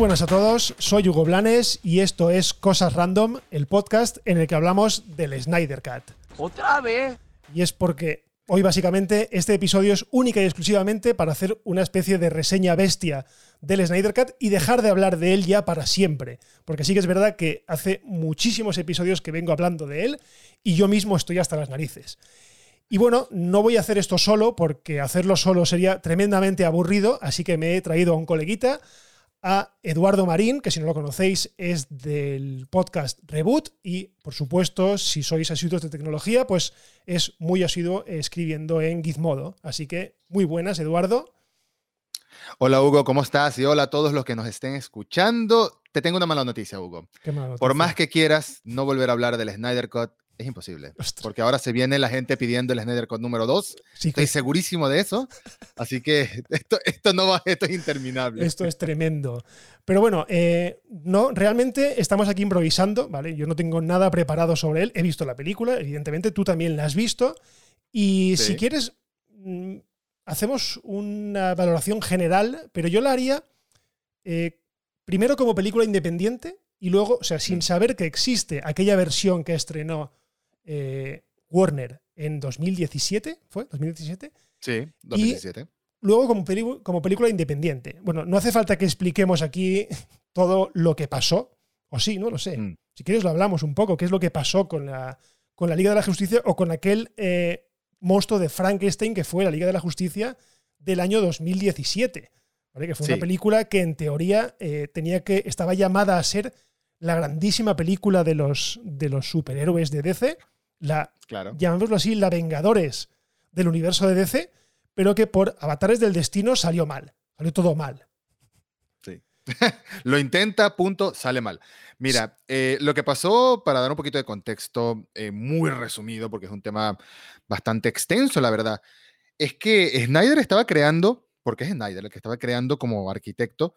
buenas a todos, soy Hugo Blanes y esto es Cosas Random, el podcast en el que hablamos del Snyder Cut. ¿Otra vez? Y es porque hoy básicamente este episodio es única y exclusivamente para hacer una especie de reseña bestia del Snyder Cut y dejar de hablar de él ya para siempre. Porque sí que es verdad que hace muchísimos episodios que vengo hablando de él y yo mismo estoy hasta las narices. Y bueno, no voy a hacer esto solo porque hacerlo solo sería tremendamente aburrido, así que me he traído a un coleguita a Eduardo Marín, que si no lo conocéis es del podcast Reboot y por supuesto si sois asiduos de tecnología pues es muy asiduo escribiendo en Gizmodo. Así que muy buenas Eduardo. Hola Hugo, ¿cómo estás? Y hola a todos los que nos estén escuchando. Te tengo una mala noticia, Hugo. Mala noticia? Por más que quieras no volver a hablar del Snyder Cut, es imposible. Ostras. Porque ahora se viene la gente pidiendo el Snyder Cut número 2. Sí, Estoy segurísimo de eso. Así que esto, esto no va, esto es interminable. Esto es tremendo. Pero bueno, eh, no, realmente estamos aquí improvisando, ¿vale? Yo no tengo nada preparado sobre él. He visto la película, evidentemente, tú también la has visto. Y Sí. si quieres, mm, hacemos una valoración general, pero yo la haría eh, primero como película independiente y luego, o sea, sin Mm. saber que existe aquella versión que estrenó eh, Warner en 2017, ¿fue? ¿2017? Sí, 2017. luego como, como película independiente. Bueno, no hace falta que expliquemos aquí todo lo que pasó, o sí, no lo sé. Mm. Si quieres lo hablamos un poco, qué es lo que pasó con la, con la Liga de la Justicia o con aquel eh, monstruo de Frankenstein que fue la Liga de la Justicia del año 2017. ¿vale? Que fue Sí. una película que en teoría eh, tenía que, estaba llamada a ser la grandísima película de los, de los superhéroes de DC, la, Claro. llamémoslo así, la Vengadores del universo de DC, pero que por avatares del destino salió mal. Salió todo mal. Lo intenta, punto, sale mal. Mira, eh, lo que pasó, para dar un poquito de contexto, eh, muy resumido, porque es un tema bastante extenso, la verdad, es que Snyder estaba creando, porque es Snyder el que estaba creando como arquitecto,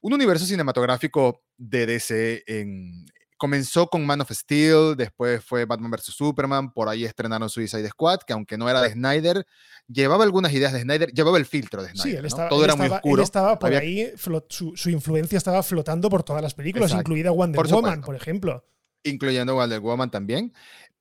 un universo cinematográfico de DC. En, comenzó con Man of Steel, después fue Batman vs. Superman, por ahí estrenaron Suicide Squad, que aunque no era de Snyder, llevaba algunas ideas de Snyder, llevaba el filtro de Snyder. Sí, él ¿no? estaba, Todo él era estaba- muy él oscuro. estaba por había- ahí, flot- su, su influencia estaba flotando por todas las películas, Exacto. incluida Wonder Por Woman, por ejemplo. incluyendo Wonder Woman también.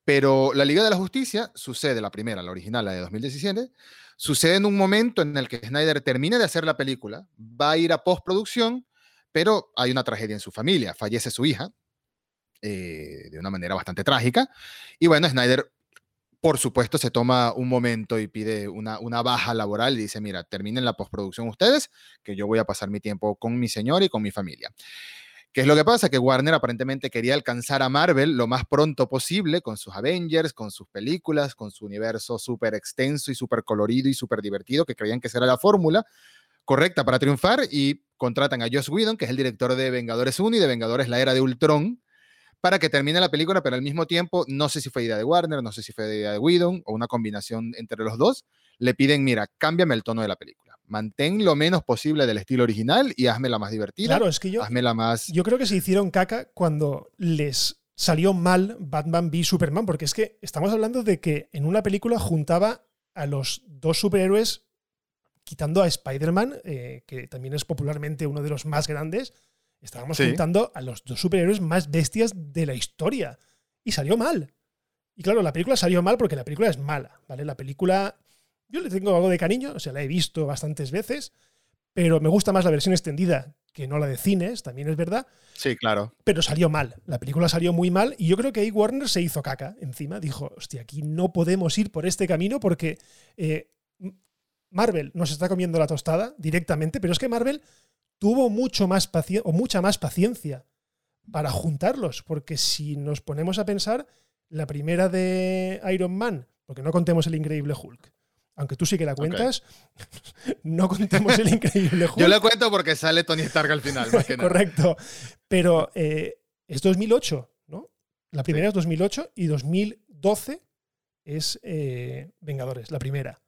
Pero la Liga de la Justicia sucede, la primera, la original, la de 2017, sucede en un momento en el que Snyder termina de hacer la película, va a ir a postproducción, pero hay una tragedia en su familia, fallece su hija eh, de una manera bastante trágica. Y bueno, Snyder, por supuesto, se toma un momento y pide una, una baja laboral y dice, mira, terminen la postproducción ustedes, que yo voy a pasar mi tiempo con mi señor y con mi familia. ¿Qué es lo que pasa? Que Warner aparentemente quería alcanzar a Marvel lo más pronto posible con sus Avengers, con sus películas, con su universo súper extenso y súper colorido y súper divertido, que creían que era la fórmula correcta para triunfar y contratan a Joss Whedon, que es el director de Vengadores 1 y de Vengadores La Era de Ultron, para que termine la película, pero al mismo tiempo, no sé si fue idea de Warner, no sé si fue idea de Whedon o una combinación entre los dos, le piden, mira, cámbiame el tono de la película, mantén lo menos posible del estilo original y hazme la más divertida, Claro, es que yo, la más... yo creo que se hicieron caca cuando les salió mal Batman v Superman, porque es que estamos hablando de que en una película juntaba a los dos superhéroes, quitando a Spider-Man, eh, que también es popularmente uno de los más grandes, estábamos Sí. juntando a los dos superhéroes más bestias de la historia. Y salió mal. Y claro, la película salió mal porque la película es mala, ¿vale? La película, yo le tengo algo de cariño, o sea, la he visto bastantes veces, pero me gusta más la versión extendida que no la de cines, también es verdad, Sí, claro. pero salió mal. La película salió muy mal y yo creo que ahí Warner se hizo caca encima. Dijo, hostia, aquí no podemos ir por este camino porque eh, Marvel nos está comiendo la tostada directamente, pero es que Marvel tuvo mucho más o mucha más paciencia para juntarlos, porque si nos ponemos a pensar, la primera de Iron Man, porque no contemos el Increíble Hulk, aunque tú sí que la cuentas, no contemos el Increíble Hulk. Yo la cuento porque sale Tony Stark al final, más que nada. Correcto. Pero eh, es 2008, ¿no? La primera es 2008 y 2012 es eh, Vengadores, la primera.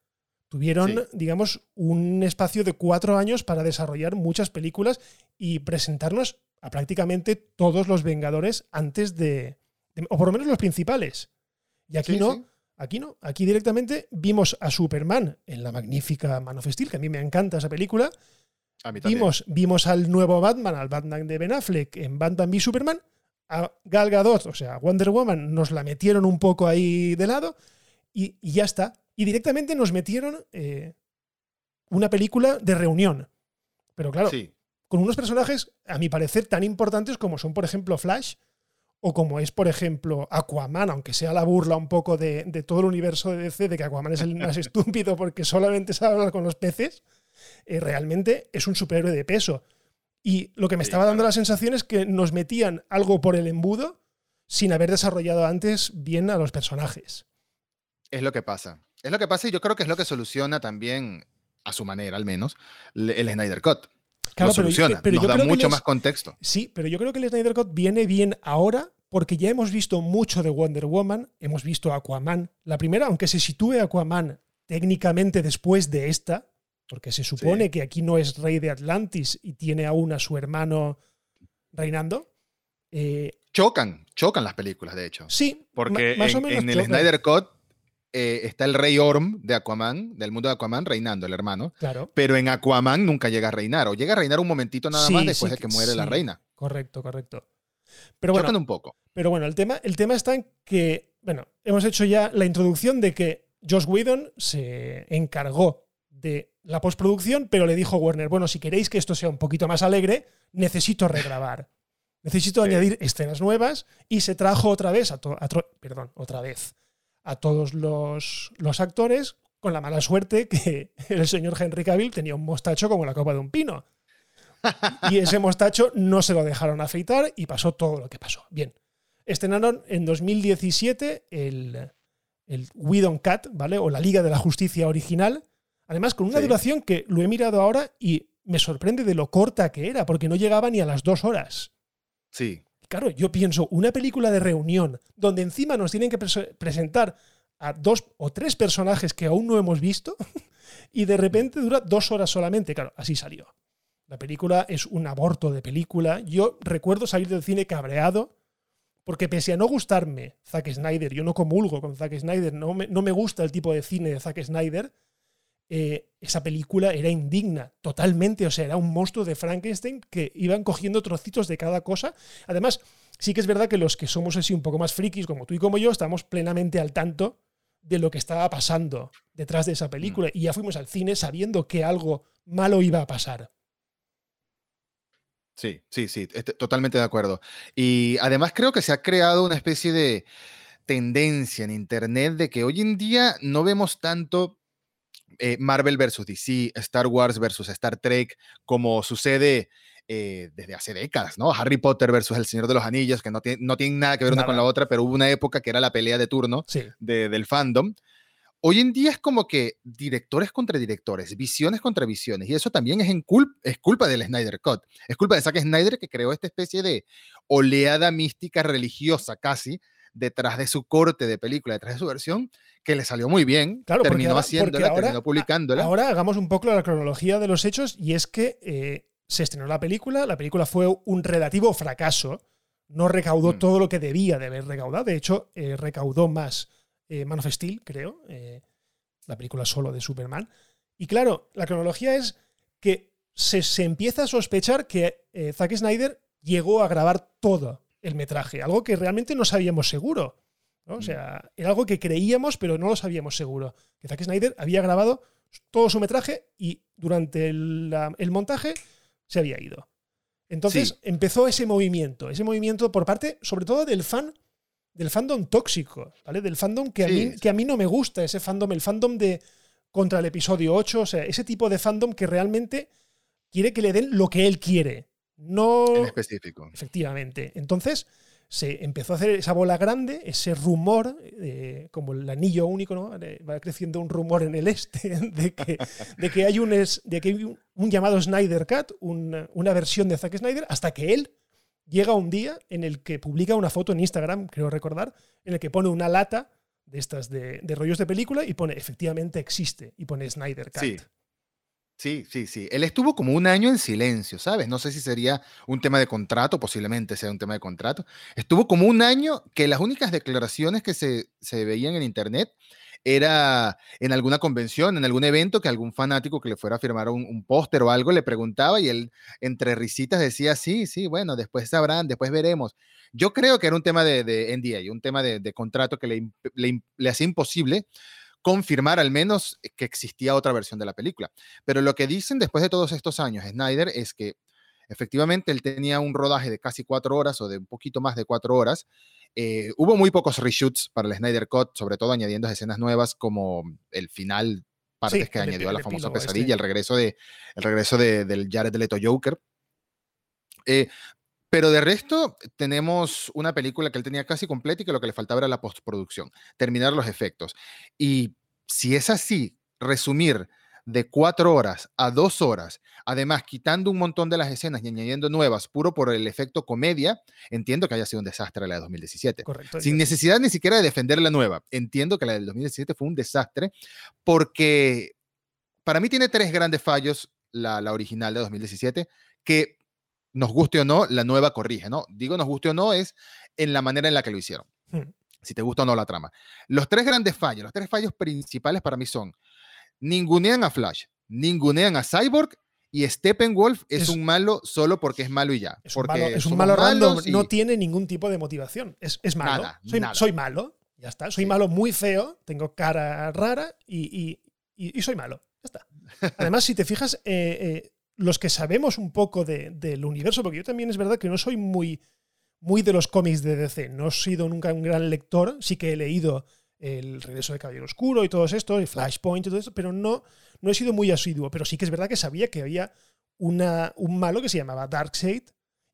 Tuvieron, Sí. digamos, un espacio de cuatro años para desarrollar muchas películas y presentarnos a prácticamente todos los Vengadores antes de, de- o por lo menos los principales. Y aquí Sí, no, sí. aquí no, aquí directamente vimos a Superman en la magnífica Man of Steel, que a mí me encanta esa película, vimos, vimos al nuevo Batman, al Batman de Ben Affleck en Batman v Superman. A Gal Gadot, o sea, Wonder Woman, nos la metieron un poco ahí de lado y, ya está. Y directamente nos metieron eh, una película de reunión. Pero claro, con unos personajes, a mi parecer, tan importantes como son, por ejemplo, Flash o como es, por ejemplo, Aquaman, aunque sea la burla un poco de, todo el universo de DC, de que Aquaman es el más estúpido porque solamente sabe hablar con los peces, eh, realmente es un superhéroe de peso. Y lo que me estaba dando la sensación es que nos metían algo por el embudo sin haber desarrollado antes bien a los personajes. Es lo que pasa. Es lo que pasa y yo creo que es lo que soluciona también, a su manera al menos, el Snyder Cut. Claro, lo soluciona, pero, nos da mucho más contexto. Sí, pero yo creo que el Snyder Cut viene bien ahora porque ya hemos visto mucho de Wonder Woman, hemos visto Aquaman. La primera, aunque se sitúe Aquaman técnicamente después de esta, porque se supone que aquí no es rey de Atlantis y tiene aún a su hermano reinando. Eh, chocan, chocan las películas, de hecho. Sí, porque más en, o menos en el Snyder Cut eh, está el rey Orm de Aquaman, del mundo de Aquaman, reinando, el hermano. Claro. Pero en Aquaman nunca llega a reinar, o llega a reinar un momentito nada más después de que muere la reina. Correcto, correcto. Pero bueno, un poco. Pero bueno, el tema, el tema está en que, bueno, hemos hecho ya la introducción de que Josh Whedon se encargó de la postproducción, pero le dijo a Warner, bueno, si queréis que esto sea un poquito más alegre, necesito regrabar. Necesito añadir escenas nuevas y se trajo otra vez a, a perdón, otra vez a todos los, actores con la mala suerte que el señor Henry Cavill tenía un mostacho como la copa de un pino. Y ese mostacho no se lo dejaron afeitar y pasó todo lo que pasó. Bien, estrenaron en 2017 el, el Whedon Cat, ¿vale? O la Liga de la Justicia original. Además, con una duración que lo he mirado ahora y me sorprende de lo corta que era, porque no llegaba ni a las dos horas. Sí. Claro, yo pienso, una película de reunión donde encima nos tienen que presentar a dos o tres personajes que aún no hemos visto y de repente dura dos horas solamente. Claro, así salió. La película es un aborto de película. Yo recuerdo salir del cine cabreado porque pese a no gustarme Zack Snyder, yo no comulgo con Zack Snyder, no me, no me gusta el tipo de cine de Zack Snyder, eh, esa película era indigna, totalmente. O sea, era un monstruo de Frankenstein que iban cogiendo trocitos de cada cosa. Además, sí que es verdad que los que somos así un poco más frikis, como tú y como yo, estamos plenamente al tanto de lo que estaba pasando detrás de esa película. Mm. Y ya fuimos al cine sabiendo que algo malo iba a pasar. Sí, sí, sí, totalmente de acuerdo. Y además creo que se ha creado una especie de tendencia en Internet de que hoy en día no vemos tanto eh, Marvel versus DC, Star Wars versus Star Trek, como sucede eh, desde hace décadas, ¿no? Harry Potter versus El Señor de los Anillos, que no, tiene, no tienen nada que ver una con la otra, pero hubo una época que era la pelea de turno del fandom. Hoy en día es como que directores contra directores, visiones contra visiones, y eso también es, en es culpa del Snyder Cut. Es culpa de Zack Snyder que creó esta especie de oleada mística religiosa casi detrás de su corte de película, detrás de su versión, que le salió muy bien, claro, terminó haciéndola, terminó publicándola. Ahora hagamos un poco la cronología de los hechos y es que eh, se estrenó la película, la película fue un relativo fracaso, no recaudó mm. todo lo que debía de haber recaudado, de hecho eh, recaudó más eh, Man of Steel, creo, la película solo de Superman. Y claro, la cronología es que se, se empieza a sospechar que Zack Snyder llegó a grabar todo el metraje, algo que realmente no sabíamos seguro. O mm. sea, era algo que creíamos, pero no lo sabíamos seguro. Que Zack Snyder había grabado todo su metraje y durante el, montaje se había ido. Entonces empezó ese movimiento, ese movimiento por parte, sobre todo del fan, del fandom tóxico, ¿vale? Del fandom que a, mí, que a mí no me gusta, ese fandom, el fandom de contra el episodio 8, o sea, ese tipo de fandom que realmente quiere que le den lo que él quiere. No. En específico. Efectivamente. Entonces se empezó a hacer esa bola grande, ese rumor, eh, como el anillo único, ¿no? Va creciendo un rumor en el este de que, de que hay, un, de que hay un, llamado Snyder Cut, una, versión de Zack Snyder, hasta que él llega un día en el que publica una foto en Instagram, creo recordar, en el que pone una lata de estas de, de rollos de película y pone efectivamente existe y pone Snyder Cut. Sí, sí, sí. Él estuvo como un año en silencio, ¿sabes? No sé si sería un tema de contrato, posiblemente sea un tema de contrato. Estuvo como un año que las únicas declaraciones que se, se veían en Internet era en alguna convención, en algún evento, que algún fanático que le fuera a firmar un, póster o algo le preguntaba y él entre risitas decía, sí, sí, bueno, después sabrán, después veremos. Yo creo que era un tema de, de NDA, un tema de, contrato que le, le, hacía imposible confirmar al menos que existía otra versión de la película. Pero lo que dicen después de todos estos años Snyder es que efectivamente él tenía un rodaje de casi cuatro horas o de un poquito más de cuatro horas eh, hubo muy pocos reshoots para el Snyder Cut, sobre todo añadiendo escenas nuevas como el final, partes que añadió a la famosa este. pesadilla, el regreso, de, el regreso de, del Jared Leto Joker. Eh, pero de resto, tenemos una película que él tenía casi completa y que lo que le faltaba era la postproducción, terminar los efectos. Y si es así, resumir de cuatro horas a dos horas, además quitando un montón de las escenas y añadiendo nuevas, puro por el efecto comedia, entiendo que haya sido un desastre la de 2017. Correcto. Sin necesidad ni siquiera de defender la nueva. Entiendo que la del 2017 fue un desastre porque para mí tiene tres grandes fallos la, la original de 2017 que nos guste o no, la nueva corrige, ¿no? Digo nos guste o no es en la manera en la que lo hicieron. Hmm. Si te gusta o no la trama. Los tres grandes fallos, los tres fallos principales para mí son ningunean a Flash, ningunean a Cyborg y Steppenwolf es, es, un malo solo porque es malo y ya. Es porque un malo, random, no tiene ningún tipo de motivación. Es, malo. soy, malo, ya está. Soy malo muy feo, tengo cara rara y, soy malo. Ya está. Además, si te fijas, eh, eh, los que sabemos un poco del universo, porque yo también es verdad que no soy muy, muy de los cómics de DC, no he sido nunca un gran lector, sí que he leído el regreso de Caballero Oscuro y todo esto, el Flashpoint y todo eso, pero no, no he sido muy asiduo. Pero sí que es verdad que sabía que había una, un malo que se llamaba Darkseid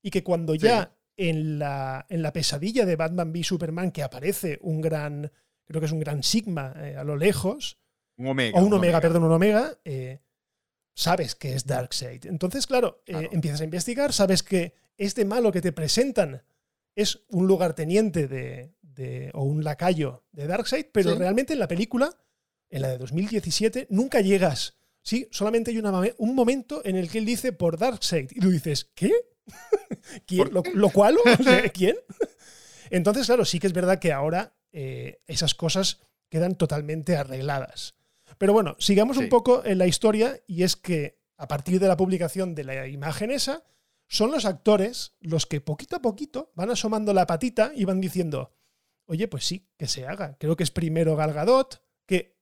y que cuando ya en, la, en la pesadilla de Batman v Superman que aparece un gran, creo que es un gran Sigma eh, a lo lejos, un Omega, o un, omega, perdón, un Omega, eh, sabes que es Darkseid. Entonces, claro, eh, empiezas a investigar, sabes que este malo que te presentan es un lugarteniente de, o un lacayo de Darkseid, pero realmente en la película, en la de 2017, nunca llegas. Sí, solamente hay un momento en el que él dice por Darkseid y tú dices, ¿qué? ¿Quién? ¿Lo, cual? ¿Quién? Entonces, claro, sí que es verdad que ahora eh, esas cosas quedan totalmente arregladas. Pero bueno, sigamos un poco en la historia y es que a partir de la publicación de la imagen esa, son los actores los que poquito a poquito van asomando la patita y van diciendo, oye, pues sí, que se haga. Creo que es primero Gal Gadot, que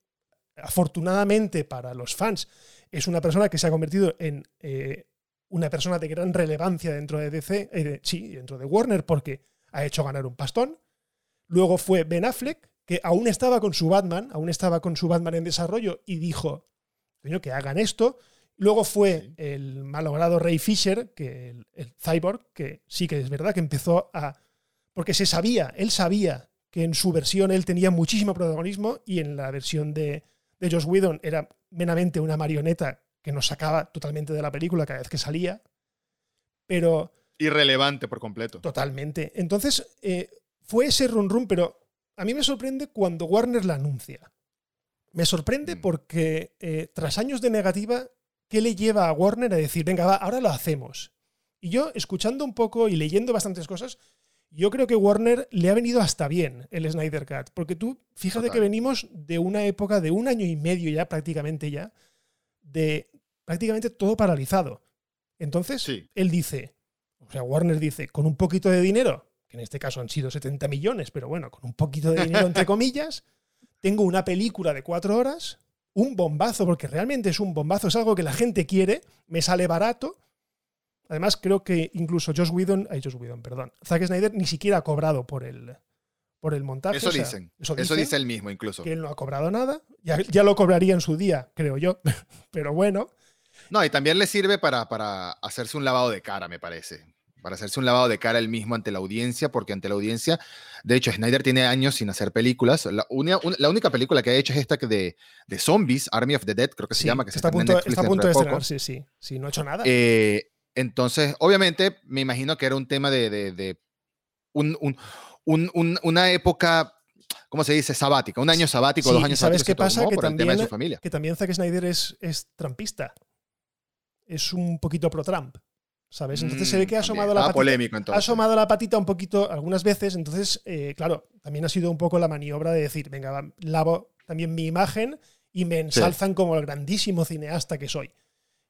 afortunadamente para los fans es una persona que se ha convertido en eh, una persona de gran relevancia dentro de DC, eh, sí, dentro de Warner, porque ha hecho ganar un pastón. Luego fue Ben Affleck, que aún estaba con su Batman, aún estaba con su Batman en desarrollo y dijo, coño, que hagan esto. Luego fue el malogrado Ray Fisher, que el, cyborg, que sí que es verdad que empezó a... Porque se sabía, él sabía que en su versión él tenía muchísimo protagonismo y en la versión de, de Josh Whedon era meramente una marioneta que nos sacaba totalmente de la película cada vez que salía. Pero... Irrelevante por completo. Totalmente. Entonces, eh, fue ese run run, pero a mí me sorprende cuando Warner la anuncia. Me sorprende mm. porque eh, tras años de negativa, ¿qué le lleva a Warner a decir, venga, va, ahora lo hacemos? Y yo, escuchando un poco y leyendo bastantes cosas, yo creo que Warner le ha venido hasta bien el Snyder Cut, porque tú fíjate que venimos de una época de un año y medio ya prácticamente ya, de prácticamente todo paralizado. Entonces, él dice, o sea, Warner dice, con un poquito de dinero, que en este caso han sido 70 millones, pero bueno, con un poquito de dinero entre comillas, tengo una película de cuatro horas, un bombazo, porque realmente es un bombazo, es algo que la gente quiere, me sale barato, Además, creo que incluso Josh Whedon, ay, Josh Whedon, perdón, Zack Snyder ni siquiera ha cobrado por el, por el montaje. Eso dicen. Eso, dice él mismo, incluso. Que él no ha cobrado nada. Ya, lo cobraría en su día, creo yo. Pero bueno. No, y también le sirve para, para hacerse un lavado de cara, me parece para hacerse un lavado de cara él mismo ante la audiencia, porque ante la audiencia, de hecho, Snyder tiene años sin hacer películas. La, la única película que ha hecho es esta de, de zombies, Army of the Dead, creo que se llama, que está, a punto, está a punto de, estrenar, sí, sí, sí, no ha hecho nada. Eh, entonces, obviamente, me imagino que era un tema de, una época, ¿cómo se dice? Sabática, un año sabático, dos años ¿sabes qué pasa? Que también, su familia. Que también Zack Snyder es, es trampista. Es un poquito pro-Trump. ¿Sabes? Entonces se ve que ha mm, asomado la patita. Ha asomado la patita un poquito algunas veces. Entonces, eh, claro, también ha sido un poco la maniobra de decir, venga, lavo también mi imagen y me ensalzan como el grandísimo cineasta que soy.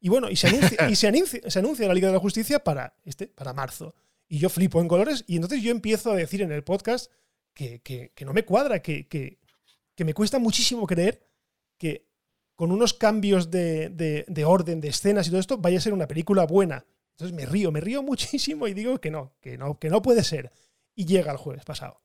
Y bueno, y se anuncia, y se anuncia, la Liga de la Justicia para, este, para marzo. Y yo flipo en colores y entonces yo empiezo a decir en el podcast que, no me cuadra, que, que, me cuesta muchísimo creer que con unos cambios de, de, orden, de escenas y todo esto, vaya a ser una película buena. Entonces me río, me río muchísimo y digo que no, que no, que no puede ser. Y llega el jueves pasado.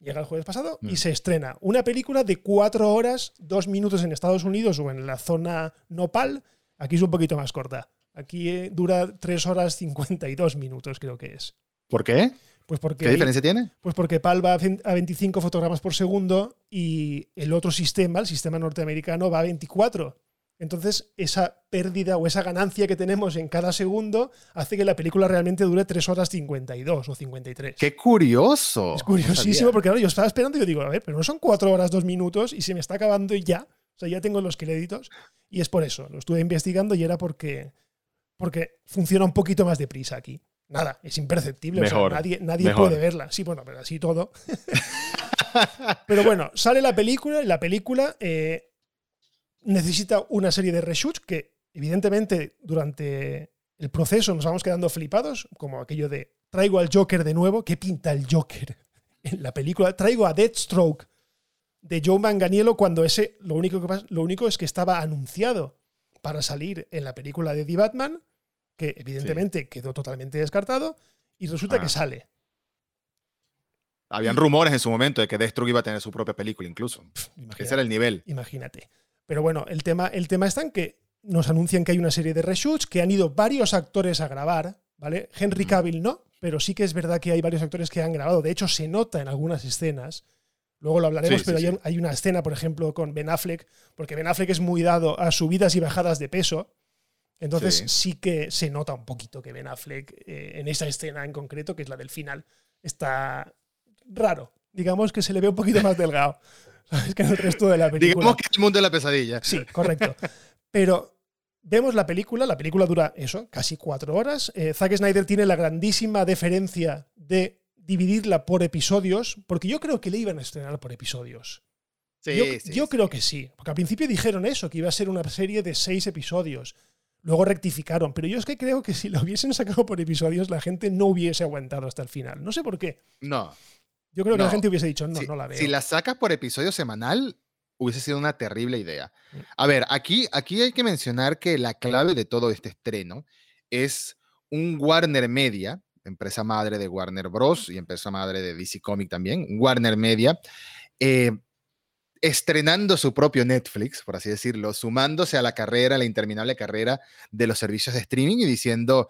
Llega el jueves pasado y mm. se estrena una película de cuatro horas, dos minutos en Estados Unidos o en la zona nopal. Aquí es un poquito más corta. Aquí eh, dura tres horas 52 minutos, creo que es. ¿Por qué? Pues porque, ¿Qué diferencia tiene? Pues porque PAL va a 25 fotogramas por segundo y el otro sistema, el sistema norteamericano, va a 24. Entonces, esa pérdida o esa ganancia que tenemos en cada segundo hace que la película realmente dure 3 horas 52 o 53. ¡Qué curioso! Es curiosísimo porque ahora yo estaba esperando y yo digo, a ver, pero no son 4 horas 2 minutos y se me está acabando y ya. O sea, ya tengo los créditos y es por eso. Lo estuve investigando y era porque, porque funciona un poquito más deprisa aquí. Nada, es imperceptible. nadie nadie puede verla. Sí, bueno, pero así todo. pero bueno, sale la película y la película eh, necesita una serie de reshoots que, evidentemente, durante el proceso nos vamos quedando flipados, como aquello de traigo al Joker de nuevo, ¿qué pinta el Joker en la película? Traigo a Deathstroke de Joe Manganiello cuando ese, lo único, que lo único es que estaba anunciado para salir en la película de The Batman, que evidentemente quedó totalmente descartado, y resulta que ah. sale. Habían rumores en su momento de que Deathstroke iba a tener su propia película incluso. Ese era el nivel. Imagínate. Pero bueno, el tema, el tema está en que nos anuncian que hay una serie de reshoots, que han ido varios actores a grabar, ¿vale? Henry Cavill no, pero sí que es verdad que hay varios actores que han grabado. De hecho, se nota en algunas escenas. Luego lo hablaremos, pero hay, una escena, por ejemplo, con Ben Affleck, porque Ben Affleck es muy dado a subidas y bajadas de peso. Entonces sí, que se nota un poquito que Ben Affleck, eh, en esa escena en concreto, que es la del final, está raro. Digamos que se le ve un poquito más delgado. ¿Sabes? Que en el resto de la película. Digamos que es el mundo de la pesadilla. Sí, correcto. Pero vemos la película, la película dura eso, casi cuatro horas. Eh, Zack Snyder tiene la grandísima deferencia de dividirla por episodios, porque yo creo que le iban a estrenar por episodios. Sí, yo, sí, yo creo que sí, porque al principio dijeron eso, que iba a ser una serie de seis episodios. Luego rectificaron, pero yo es que creo que si lo hubiesen sacado por episodios, la gente no hubiese aguantado hasta el final. No sé por qué. No, yo creo que la gente hubiese dicho, no, no la veo. Si la sacas por episodio semanal, hubiese sido una terrible idea. Mm. A ver, aquí, aquí hay que mencionar que la clave de todo este estreno es un Warner Media, empresa madre de Warner Bros. y empresa madre de DC Comic también, Warner Media, eh, estrenando su propio Netflix, por así decirlo, sumándose a la carrera, la interminable carrera de los servicios de streaming y diciendo,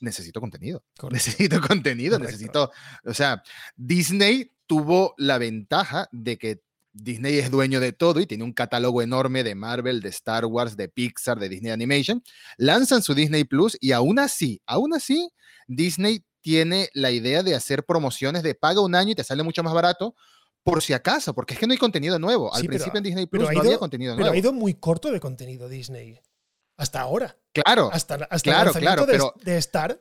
necesito contenido. Necesito contenido, necesito, o sea, Disney tuvo la ventaja de que Disney es dueño de todo y tiene un catálogo enorme de Marvel, de Star Wars, de Pixar, de Disney Animation. Lanzan su Disney Plus y aún así, aún así, Disney tiene la idea de hacer promociones de paga un año y te sale mucho más barato por si acaso, porque es que no hay contenido nuevo. Al principio en Disney Plus no había contenido nuevo. Pero ha ido muy corto de contenido Disney. Hasta ahora. Claro. Hasta, hasta claro, el claro, de, pero... de Star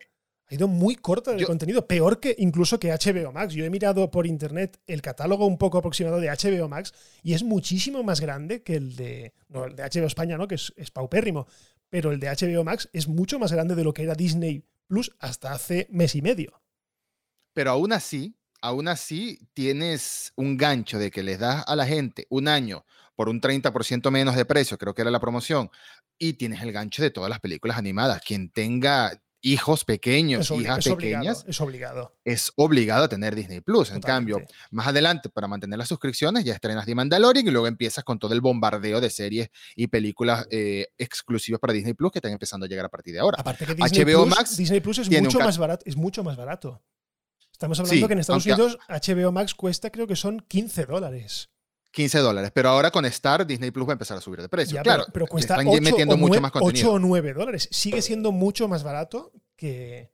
ha ido muy corto de contenido, peor que incluso que HBO Max. Yo he mirado por internet el catálogo un poco aproximado de HBO Max y es muchísimo más grande que el de, no, el de HBO España, ¿no? que es, es, paupérrimo, pero el de HBO Max es mucho más grande de lo que era Disney Plus hasta hace mes y medio. Pero aún así, aún así tienes un gancho de que les das a la gente un año por un 30% menos de precio, creo que era la promoción, y tienes el gancho de todas las películas animadas. Quien tenga hijos pequeños, hijas pequeñas, es obligado. Es obligado a tener Disney Plus. En cambio, más adelante, para mantener las suscripciones, ya estrenas The Mandalorian y luego empiezas con todo el bombardeo de series y películas eh, exclusivas para Disney Plus que están empezando a llegar a partir de ahora. Aparte que Disney HBO Plus, Max Disney Plus es mucho más barato, es mucho más barato. Estamos hablando que en Estados Unidos HBO Max cuesta creo que son 15 dólares. 15 dólares. Pero ahora con Star, Disney Plus va a empezar a subir de precio. claro, pero, cuesta 8 metiendo mucho más contenido. 8 o 9 dólares. Sigue siendo mucho más barato que,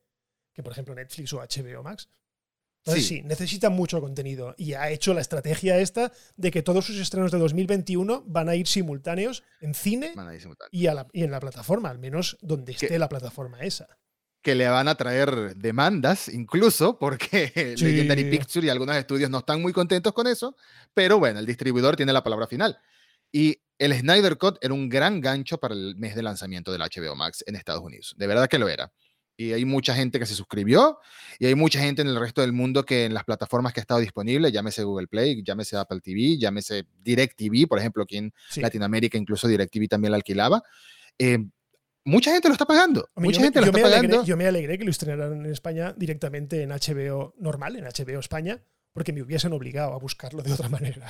que por ejemplo, Netflix o HBO Max. Entonces sí. necesita mucho contenido. Y ha hecho la estrategia esta de que todos sus estrenos de 2021 van a ir simultáneos en cine y, y, en la plataforma, al menos donde esté la plataforma esa que le van a traer demandas, incluso porque Legendary Pictures y algunos estudios no están muy contentos con eso, pero bueno, el distribuidor tiene la palabra final. Y el Snyder Cut era un gran gancho para el mes de lanzamiento del HBO Max en Estados Unidos. De verdad que lo era. Y hay mucha gente que se suscribió y hay mucha gente en el resto del mundo que en las plataformas que ha estado disponible, llámese Google Play, llámese Apple TV, llámese DirecTV, por ejemplo, aquí en Latinoamérica incluso DirecTV también la alquilaba. Eh, mucha gente lo está pagando. mucha gente lo está pagando. yo me alegré que lo estrenaran en España directamente en HBO normal, en HBO España, porque me hubiesen obligado a buscarlo de otra manera.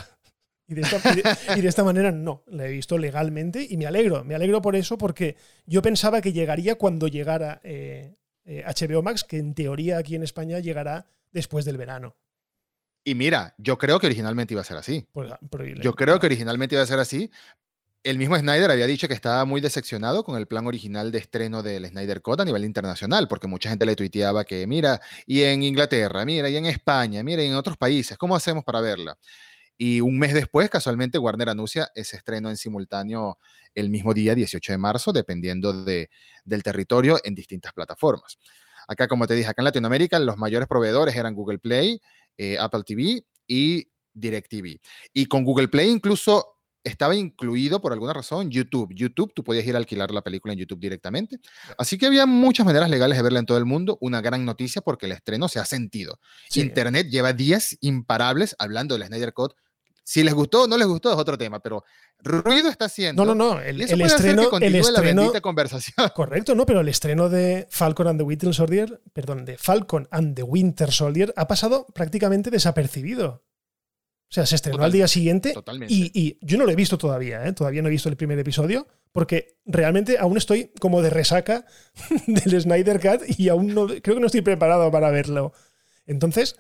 Y de, esta, manera no, la he visto legalmente y me alegro, me alegro por eso porque yo pensaba que llegaría cuando llegara HBO eh, eh, Max, que en teoría aquí en España llegará después del verano. Y mira, yo creo que originalmente iba a ser así. Pues, ah, yo creo que originalmente iba a ser así. El mismo Snyder había dicho que estaba muy decepcionado con el plan original de estreno del Snyder Code a nivel internacional, porque mucha gente le tuiteaba que, mira, y en Inglaterra, mira, y en España, mira, y en otros países, ¿cómo hacemos para verla? Y un mes después, casualmente, Warner anuncia ese estreno en simultáneo el mismo día, 18 de marzo, dependiendo de, del territorio en distintas plataformas. Acá, como te dije, acá en Latinoamérica los mayores proveedores eran Google Play, eh, Apple TV y DirecTV. Y con Google Play incluso estaba incluido por alguna razón YouTube. YouTube, tú podías ir a alquilar la película en YouTube directamente. Así que había muchas maneras legales de verla en todo el mundo. Una gran noticia porque el estreno se ha sentido. Internet lleva días imparables hablando del Snyder Code si les gustó o no les gustó es otro tema, pero ruido está haciendo. No, no, no. El, estreno. El estreno la conversación. Correcto, no, pero el estreno de Falcon and the Winter Soldier, perdón, de Falcon and the Winter Soldier ha pasado prácticamente desapercibido. O sea, se estrenó al día siguiente y, y, yo no lo he visto todavía, ¿eh? todavía no he visto el primer episodio, porque realmente aún estoy como de resaca del Snyder Cut y aún no, creo que no estoy preparado para verlo. Entonces,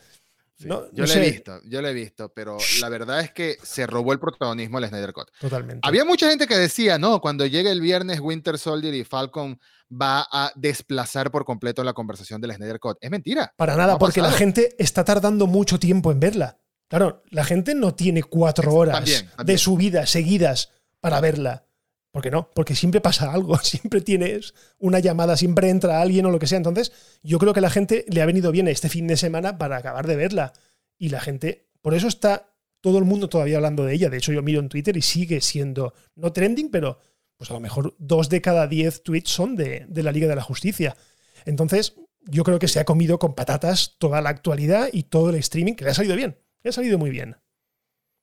yo lo he visto, yo lo he visto, pero la verdad es que se robó el protagonismo el Snyder Cut. Totalmente. Había mucha gente que decía, no, cuando llegue el viernes Winter Soldier y Falcon va a desplazar por completo la conversación del Snyder Cut. Es mentira. Para nada, porque la gente está tardando mucho tiempo en verla. Claro, la gente no tiene cuatro horas de su vida seguidas para verla. ¿Por qué no? Porque siempre pasa algo, siempre tienes una llamada, siempre entra alguien o lo que sea. Entonces, yo creo que a la gente le ha venido bien este fin de semana para acabar de verla. Y la gente, por eso está todo el mundo todavía hablando de ella. De hecho, yo miro en Twitter y sigue siendo, no trending, pero pues a lo mejor dos de cada diez tweets son de, de la Liga de la Justicia. Entonces, yo creo que se ha comido con patatas toda la actualidad y todo el streaming, que le ha salido bien, ha salido muy bien.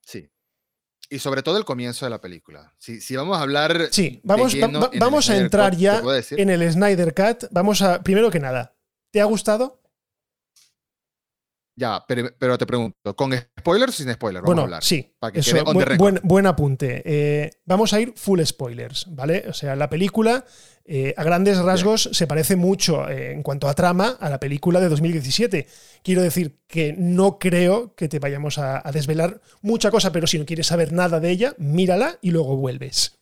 Sí, y sobre todo el comienzo de la película. Si, si vamos a hablar. Sí, vamos, vamos a entrar ya en el Snyder Cut. Vamos a. Primero que nada, ¿te ha gustado? Ya, pero, te pregunto, ¿con spoilers o sin spoilers? Vamos a hablar, sí. Para que eso, buen, buen, apunte. Eh, vamos a ir full spoilers, ¿vale? O sea, la película, eh, a grandes rasgos, se parece mucho eh, en cuanto a trama a la película de 2017. Quiero decir que no creo que te vayamos a desvelar mucha cosa, pero si no quieres saber nada de ella, mírala y luego vuelves.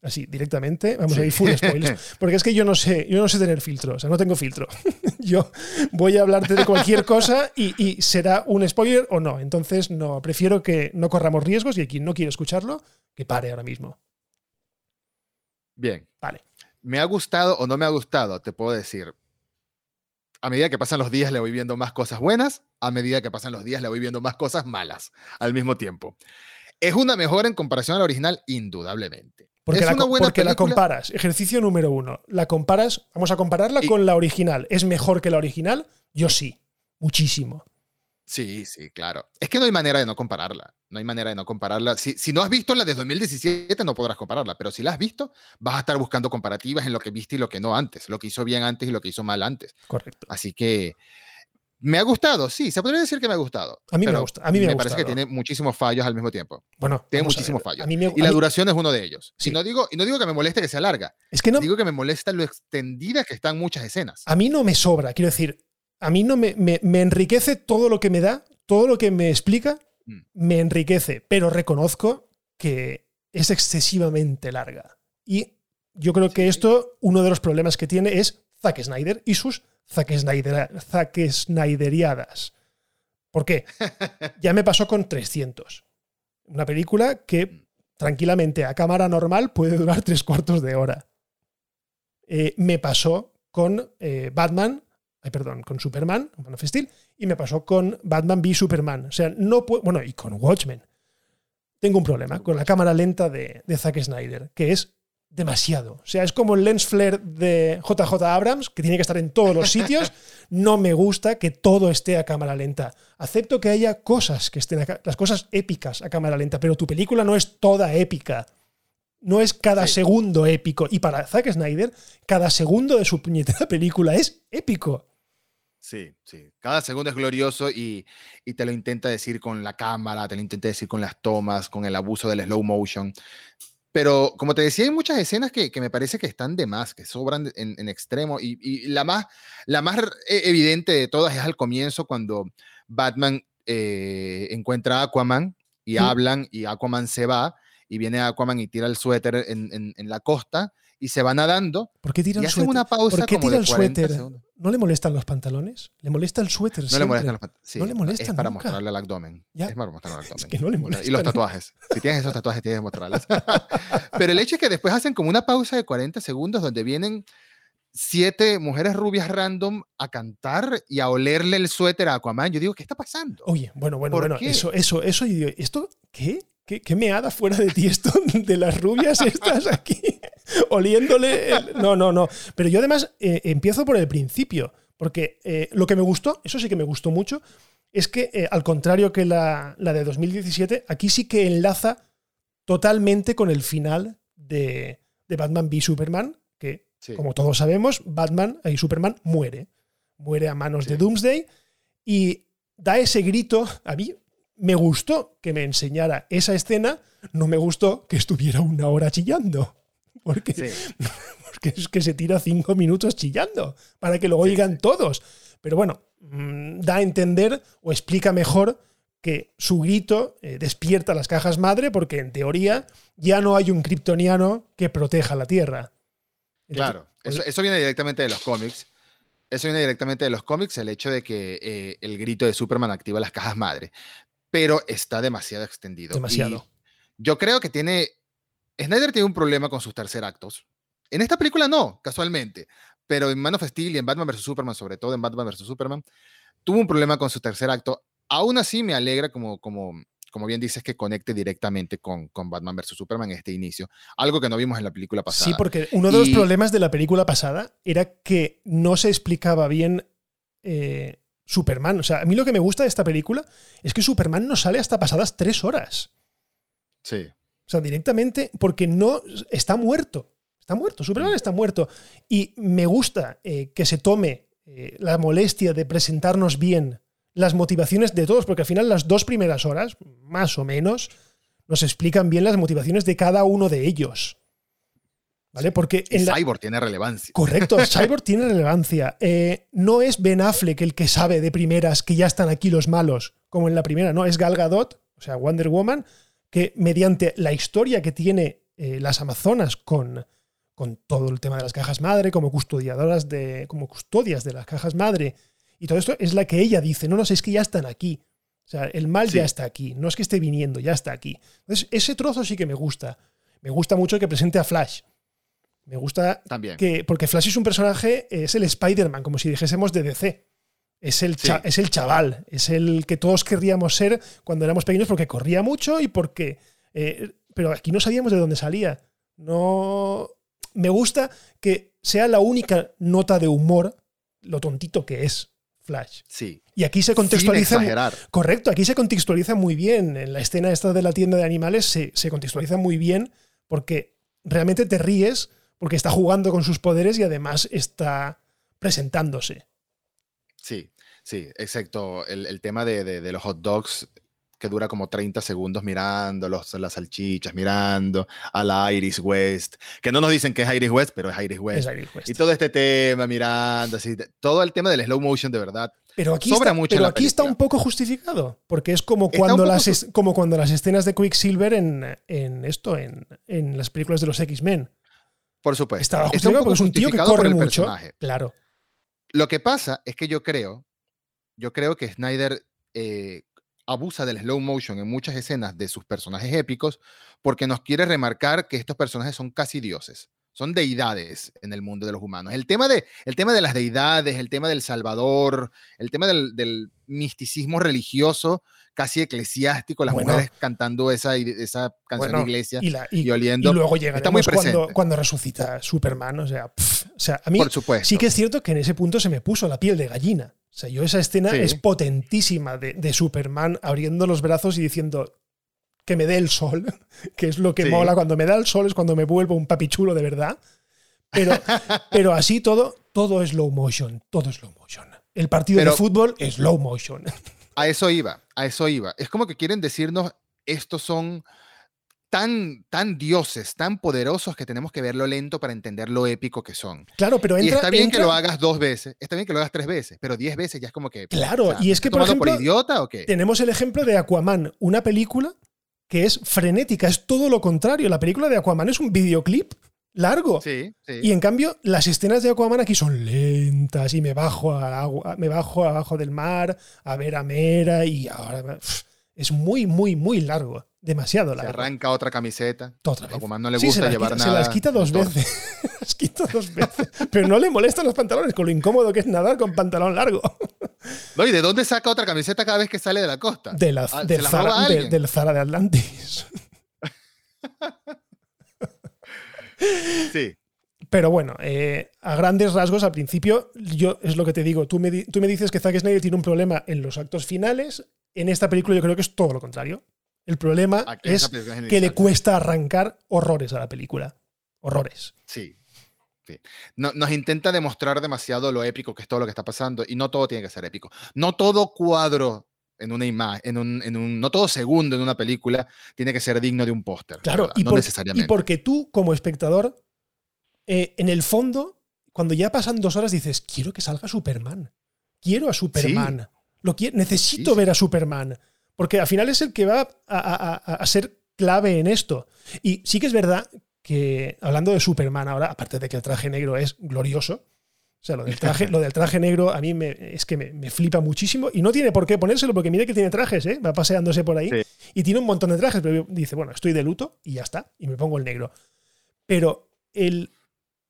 Así, directamente, vamos a ir full spoilers. Porque es que yo no sé, yo no sé tener filtro, o sea, no tengo filtro. yo voy a hablarte de cualquier cosa y, será un spoiler o no. Entonces, no, prefiero que no corramos riesgos y quien no quiere escucharlo, que pare ahora mismo. Bien. Vale. ¿Me ha gustado o no me ha gustado? Te puedo decir. A medida que pasan los días le voy viendo más cosas buenas, a medida que pasan los días le voy viendo más cosas malas al mismo tiempo. Es una mejora en comparación al original, indudablemente. Porque, la, porque la, comparas. Ejercicio número uno. La comparas, vamos a compararla con la original. ¿Es mejor que la original? Yo sí. Muchísimo. Sí, sí, claro. Es que no hay manera de no compararla. No hay manera de no compararla. Si, si, no has visto la de 2017, no podrás compararla. Pero si la has visto, vas a estar buscando comparativas en lo que viste y lo que no antes. Lo que hizo bien antes y lo que hizo mal antes. Correcto. Así que me ha gustado, sí, se podría decir que me ha gustado. A mí me gusta. A mí me, parece que tiene muchísimos fallos al mismo tiempo. Bueno, tiene muchísimos fallos. y la duración es uno de ellos. Y, no digo, y no digo que me moleste que sea larga. Es que no. Digo que me molesta lo extendida que están muchas escenas. A mí no me sobra, quiero decir, a mí no me, me, enriquece todo lo que me da, todo lo que me explica, mm. me enriquece, pero reconozco que es excesivamente larga. Y yo creo que esto, uno de los problemas que tiene es Zack Snyder y sus Zack, Snyderiadas. ¿Por qué? Ya me pasó con 300. Una película que tranquilamente a cámara normal puede durar tres cuartos de hora. Eh, me pasó con eh, Batman, ay, perdón, con Superman, Man of Steel, y me pasó con Batman v Superman. O sea, no puedo, bueno, y con Watchmen. tengo un problema con la cámara lenta de, de Zack Snyder, que es demasiado. O sea, es como el lens flare de JJ Abrams, que tiene que estar en todos los sitios. No me gusta que todo esté a cámara lenta. Acepto que haya cosas que estén, las cosas épicas a cámara lenta, pero tu película no es toda épica. No es cada segundo épico. Y para Zack Snyder, cada segundo de su puñetera película es épico. Sí, sí. Cada segundo es glorioso y, y, te lo intenta decir con la cámara, te lo intenta decir con las tomas, con el abuso del slow motion. Pero como te decía, hay muchas escenas que, que me parece que están de más, que sobran en, en extremo. Y, y, la, más, la más e, evidente de todas es al comienzo, cuando Batman eh, encuentra a Aquaman y hablan y Aquaman se va y viene Aquaman y tira el suéter en, en, en la costa y se va nadando. ¿Por qué tira y el suéter? una pausa ¿Por qué como tira de el 40 suéter? segundos. ¿No le molestan los pantalones? ¿Le molesta el suéter? No le siempre? molestan los pantalones. Sí, No le molesta Es para nunca. mostrarle el abdomen. Ya. Es para mostrarle el abdomen. Es que no le Y molesta. los tatuajes. Si tienes esos tatuajes, tienes que mostrarlos. Pero el hecho es que después hacen como una pausa de 40 segundos donde vienen siete mujeres rubias random a cantar y a olerle el suéter a Aquaman. Yo digo, ¿qué está pasando? Oye, bueno, bueno, ¿Por bueno, qué? eso, eso, eso, yo digo, ¿esto qué? ¿Qué, qué meada fuera de ti esto de las rubias estas aquí? Oliéndole. el- No, no, no. Pero yo además eh, empiezo por el principio, porque eh, lo que me gustó, eso sí que me gustó mucho, es que eh, al contrario que la, la de 2017, aquí sí que enlaza totalmente con el final de, de Batman v Superman, que Sí. como todos sabemos, Batman y Superman muere. Muere a manos de. Doomsday y da ese grito. A mí me gustó que me enseñara esa escena, no me gustó que estuviera una hora chillando. Porque, Sí. porque es que se tira cinco minutos chillando para que lo oigan sí. todos. Pero bueno, mm, da a entender o explica mejor que su grito eh, despierta las cajas madre porque en teoría ya no hay un kryptoniano que proteja la Tierra. Entonces, Claro, eso, eso viene directamente de los cómics. Eso viene directamente de los cómics, el hecho de que eh, el grito de Superman activa las cajas madre. Pero está demasiado extendido. Demasiado. Y yo creo que tiene. Snyder tiene un problema con sus tercer actos. En esta película no, casualmente. Pero en Man of Steel y en Batman vs. Superman, sobre todo en Batman vs. Superman, tuvo un problema con su tercer acto. Aún así me alegra, como, como, como bien dices, que conecte directamente con, con Batman vs. Superman en este inicio. Algo que no vimos en la película pasada. Sí, porque uno de los Y- problemas de la película pasada era que no se explicaba bien eh, Superman. O sea, a mí lo que me gusta de esta película es que Superman no sale hasta pasadas tres horas. Sí. O sea, directamente porque no está muerto. Está muerto, Superman está muerto. Y me gusta eh, que se tome eh, la molestia de presentarnos bien las motivaciones de todos, porque al final las dos primeras horas, más o menos, nos explican bien las motivaciones de cada uno de ellos. ¿Vale? Porque en la, Cyborg tiene relevancia. Correcto, Cyborg tiene relevancia. Eh, no es Ben Affleck el que sabe de primeras que ya están aquí los malos, como en la primera, no, es Gal Gadot, o sea, Wonder Woman, que mediante la historia que tiene eh, las Amazonas con, con todo el tema de las cajas madre, como custodiadoras de, como custodias de las cajas madre, y todo esto es la que ella dice, no, no sé, es que ya están aquí. O sea, el mal Sí. ya está aquí, no es que esté viniendo, ya está aquí. Entonces, ese trozo sí que me gusta. Me gusta mucho que presente a Flash. Me gusta También. que, porque Flash es un personaje, es el Spider-Man, como si dijésemos de DC. Es el, Sí. es el chaval, es el que todos querríamos ser cuando éramos pequeños porque corría mucho y porque... eh, pero aquí no sabíamos de dónde salía. No... Me gusta que sea la única nota de humor, lo tontito que es Flash. Sí. Y aquí se contextualiza... Correcto, aquí se contextualiza muy bien. En la escena esta de la tienda de animales se, se contextualiza muy bien porque realmente te ríes porque está jugando con sus poderes y además está presentándose. Sí, sí, excepto el, el tema de, de- de los hot dogs que dura como 30 segundos mirando los, las salchichas, mirando a la Iris West, que no nos dicen que es Iris West, pero es Iris West. Es Iris West. Y todo este tema mirando, así, todo el tema del slow motion de verdad. Pero aquí, sobra está, mucho pero aquí está un poco justificado, porque es como Está un cuando, poco las, es- como cuando las escenas de Quicksilver en, en esto, en, en las películas de los X-Men. Por supuesto. Estaba Está justificado porque es un tío que por corre el mucho. personaje. Claro. Lo que pasa es que yo creo, yo creo que Snyder eh, abusa del slow motion en muchas escenas de sus personajes épicos porque nos quiere remarcar que estos personajes son casi dioses. son deidades en el mundo de los humanos. El tema de, el tema de las deidades, el tema del Salvador, el tema del, misticismo religioso, casi eclesiástico, las mujeres cantando esa, esa canción de iglesia y, oliendo. Y luego llega cuando, cuando resucita Superman. O sea, o sea a mí sí que es cierto que en ese punto se me puso la piel de gallina. O sea, yo esa escena es potentísima de, de Superman abriendo los brazos y diciendo, que me dé el sol, que es lo que mola. Cuando me da el sol es cuando me vuelvo un papichulo de verdad. Pero, pero así todo, todo es slow motion, todo es slow motion. El partido de fútbol es slow motion. A eso iba, a eso iba. Es como que quieren decirnos, estos son tan, tan dioses, tan poderosos que tenemos que verlo lento para entender lo épico que son. Claro, pero entra, y está bien que lo hagas dos veces, está bien que lo hagas tres veces, pero diez veces ya es como que. Claro, y es que por ejemplo, por idiota o qué? Tenemos el ejemplo de Aquaman, una película que es frenética, es todo lo contrario. La película de Aquaman es un videoclip largo. Sí, sí. Y en cambio, las escenas de Aquaman aquí son lentas y me bajo al agua, me bajo abajo del mar a ver a Mera y ahora es muy, muy, muy largo. Demasiado largo. Se arranca otra camiseta. Otra vez. no le gusta llevar nada. Se las quita dos veces. las quita dos veces. Pero no le molestan los pantalones con lo incómodo que es nadar con pantalón largo. No, ¿y de dónde saca otra camiseta cada vez que sale de la costa? De la, ah, del, Zara, del Zara de Atlantis. sí. Pero bueno, eh, a grandes rasgos, al principio, yo es lo que te digo. Tú me, tú me dices que Zack Snyder tiene un problema en los actos finales. En esta película, yo creo que es todo lo contrario. El problema es que le cuesta arrancar horrores a la película. Horrores. Sí. No, nos intenta demostrar demasiado lo épico que es todo lo que está pasando y no todo tiene que ser épico. No todo cuadro en una imagen, en un, en un, no todo segundo en una película tiene que ser digno de un póster. Claro, y, no necesariamente. y porque tú como espectador, eh, en el fondo, cuando ya pasan dos horas dices, quiero que salga Superman. Quiero a Superman. Lo necesito ver a Superman. Porque al final es el que va a, ser clave en esto. Y sí que es verdad que, hablando de Superman ahora, aparte de que el traje negro es glorioso, o sea, lo del traje, lo del traje negro a mí me, es que me, flipa muchísimo y no tiene por qué ponérselo porque mire que tiene trajes, ¿eh? va paseándose por ahí y tiene un montón de trajes, pero dice, bueno, estoy de luto y ya está, y me pongo el negro. Pero el,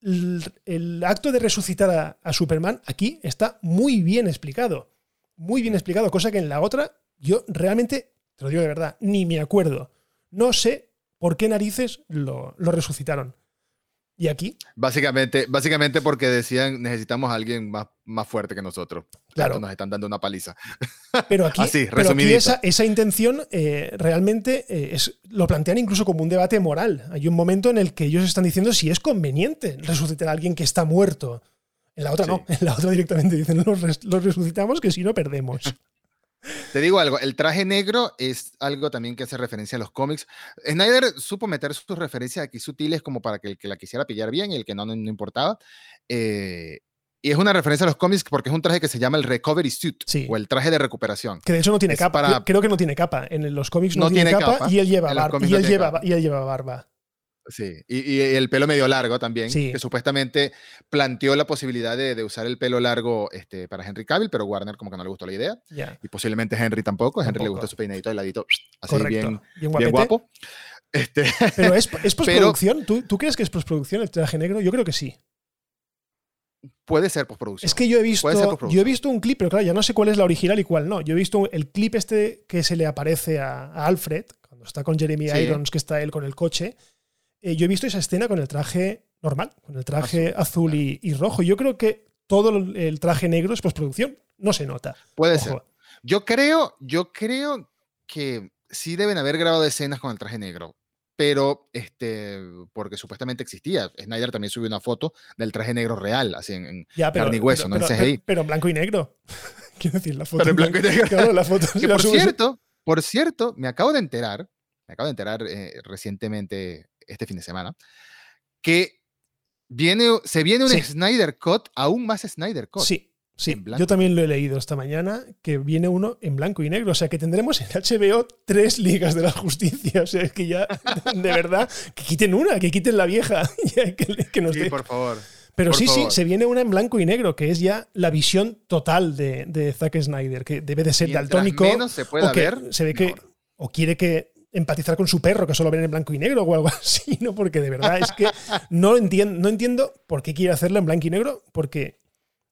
el, acto de resucitar a, Superman aquí está muy bien explicado, muy bien explicado, cosa que en la otra yo realmente, te lo digo de verdad, ni me acuerdo. No sé por qué narices lo, resucitaron. ¿Y aquí? Básicamente, básicamente porque decían necesitamos a alguien más, más fuerte que nosotros. Claro. Nos están dando una paliza. Pero aquí, esa, intención eh, realmente eh, es, lo plantean incluso como un debate moral. Hay un momento en el que ellos están diciendo si es conveniente resucitar a alguien que está muerto. En la otra no, en la otra directamente dicen los, los resucitamos que si no perdemos. Te digo algo, el traje negro es algo también que hace referencia a los cómics. Snyder supo meter sus referencias aquí sutiles como para que el que la quisiera pillar bien y el que no, no, importaba. Eh, y es una referencia a los cómics porque es un traje que se llama el Recovery Suit o el traje de recuperación. Que de hecho no tiene capa. Creo que no tiene capa. En los cómics no, tiene, capa, y él lleva, y él lleva, y él lleva barba. Sí, y, el pelo medio largo también, que supuestamente planteó la posibilidad de, usar el pelo largo este, para Henry Cavill, pero Warner como que no le gustó la idea. Y posiblemente Henry tampoco. Henry le gusta su peinadito de ladito, así bien, bien, guapo. Este, pero es, es postproducción. ¿Tú, ¿Tú, crees que es postproducción el traje negro? Yo creo que sí. Puede ser postproducción. Es que yo he visto, yo he visto un clip, pero claro, ya no sé cuál es la original y cuál no. Yo he visto el clip este que se le aparece a, Alfred, cuando está con Jeremy Irons, que está él con el coche eh, yo he visto esa escena con el traje normal, con el traje azul, y, rojo. Yo creo que todo el traje negro es postproducción. No se nota. Puede ser. Yo creo, yo creo que sí deben haber grabado escenas con el traje negro, pero este, porque supuestamente existía. Snyder también subió una foto del traje negro real, así en, carne y hueso, no en CGI. Pero, en blanco y negro. Quiero decir, la foto. Pero en blanco y negro. la foto, que por cierto, por cierto, me acabo de enterar, me acabo de enterar eh, recientemente este fin de semana, que viene, se viene un Snyder Cut, aún más Snyder Cut. Sí, sí. Yo también lo he leído esta mañana, que viene uno en blanco y negro. O sea, que tendremos en HBO tres ligas de la justicia. O sea, es que ya, de verdad, que quiten una, que quiten la vieja. que, nos sí, por favor. Pero sí, sí, se viene una en blanco y negro, que es ya la visión total de, de Zack Snyder, que debe de ser daltónico. Menos se puede ver, se ve que o quiere que empatizar con su perro que solo ven en blanco y negro o algo así, ¿no? Porque de verdad es que no entiendo, no entiendo por qué quiere hacerlo en blanco y negro, porque,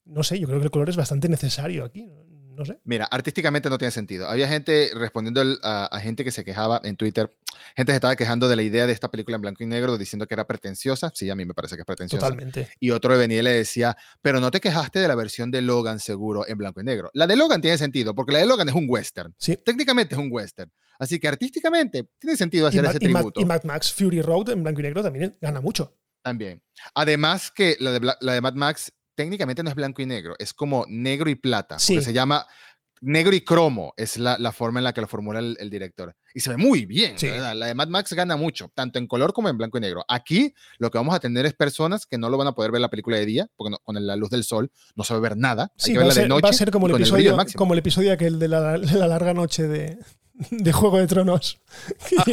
no sé, yo creo que el color es bastante necesario aquí. No sé. Mira, artísticamente no tiene sentido. Había gente respondiendo a, gente que se quejaba en Twitter, gente se estaba quejando de la idea de esta película en blanco y negro, diciendo que era pretenciosa. Sí, a mí me parece que es pretenciosa. Totalmente. Y otro venía y le decía, pero no te quejaste de la versión de Logan seguro en blanco y negro. La de Logan tiene sentido, porque la de Logan es un western. Sí. Técnicamente es un western. Así que artísticamente tiene sentido hacer ese tributo. Y Mad Max Fury Road en blanco y negro también gana mucho. También. Además que la de, la de Mad Max técnicamente no es blanco y negro, es como negro y plata. Sí. Se llama negro y cromo, es la, la, forma en la que lo formula el, director. Y se ve muy bien, La de Mad Max gana mucho, tanto en color como en blanco y negro. Aquí lo que vamos a tener es personas que no lo van a poder ver la película de día, porque con la luz del sol no se va a ver nada. Sí, va, a ser, va, a ser, como el, episodio, como el episodio aquel de la, la larga noche de, de Juego de Tronos. Ah,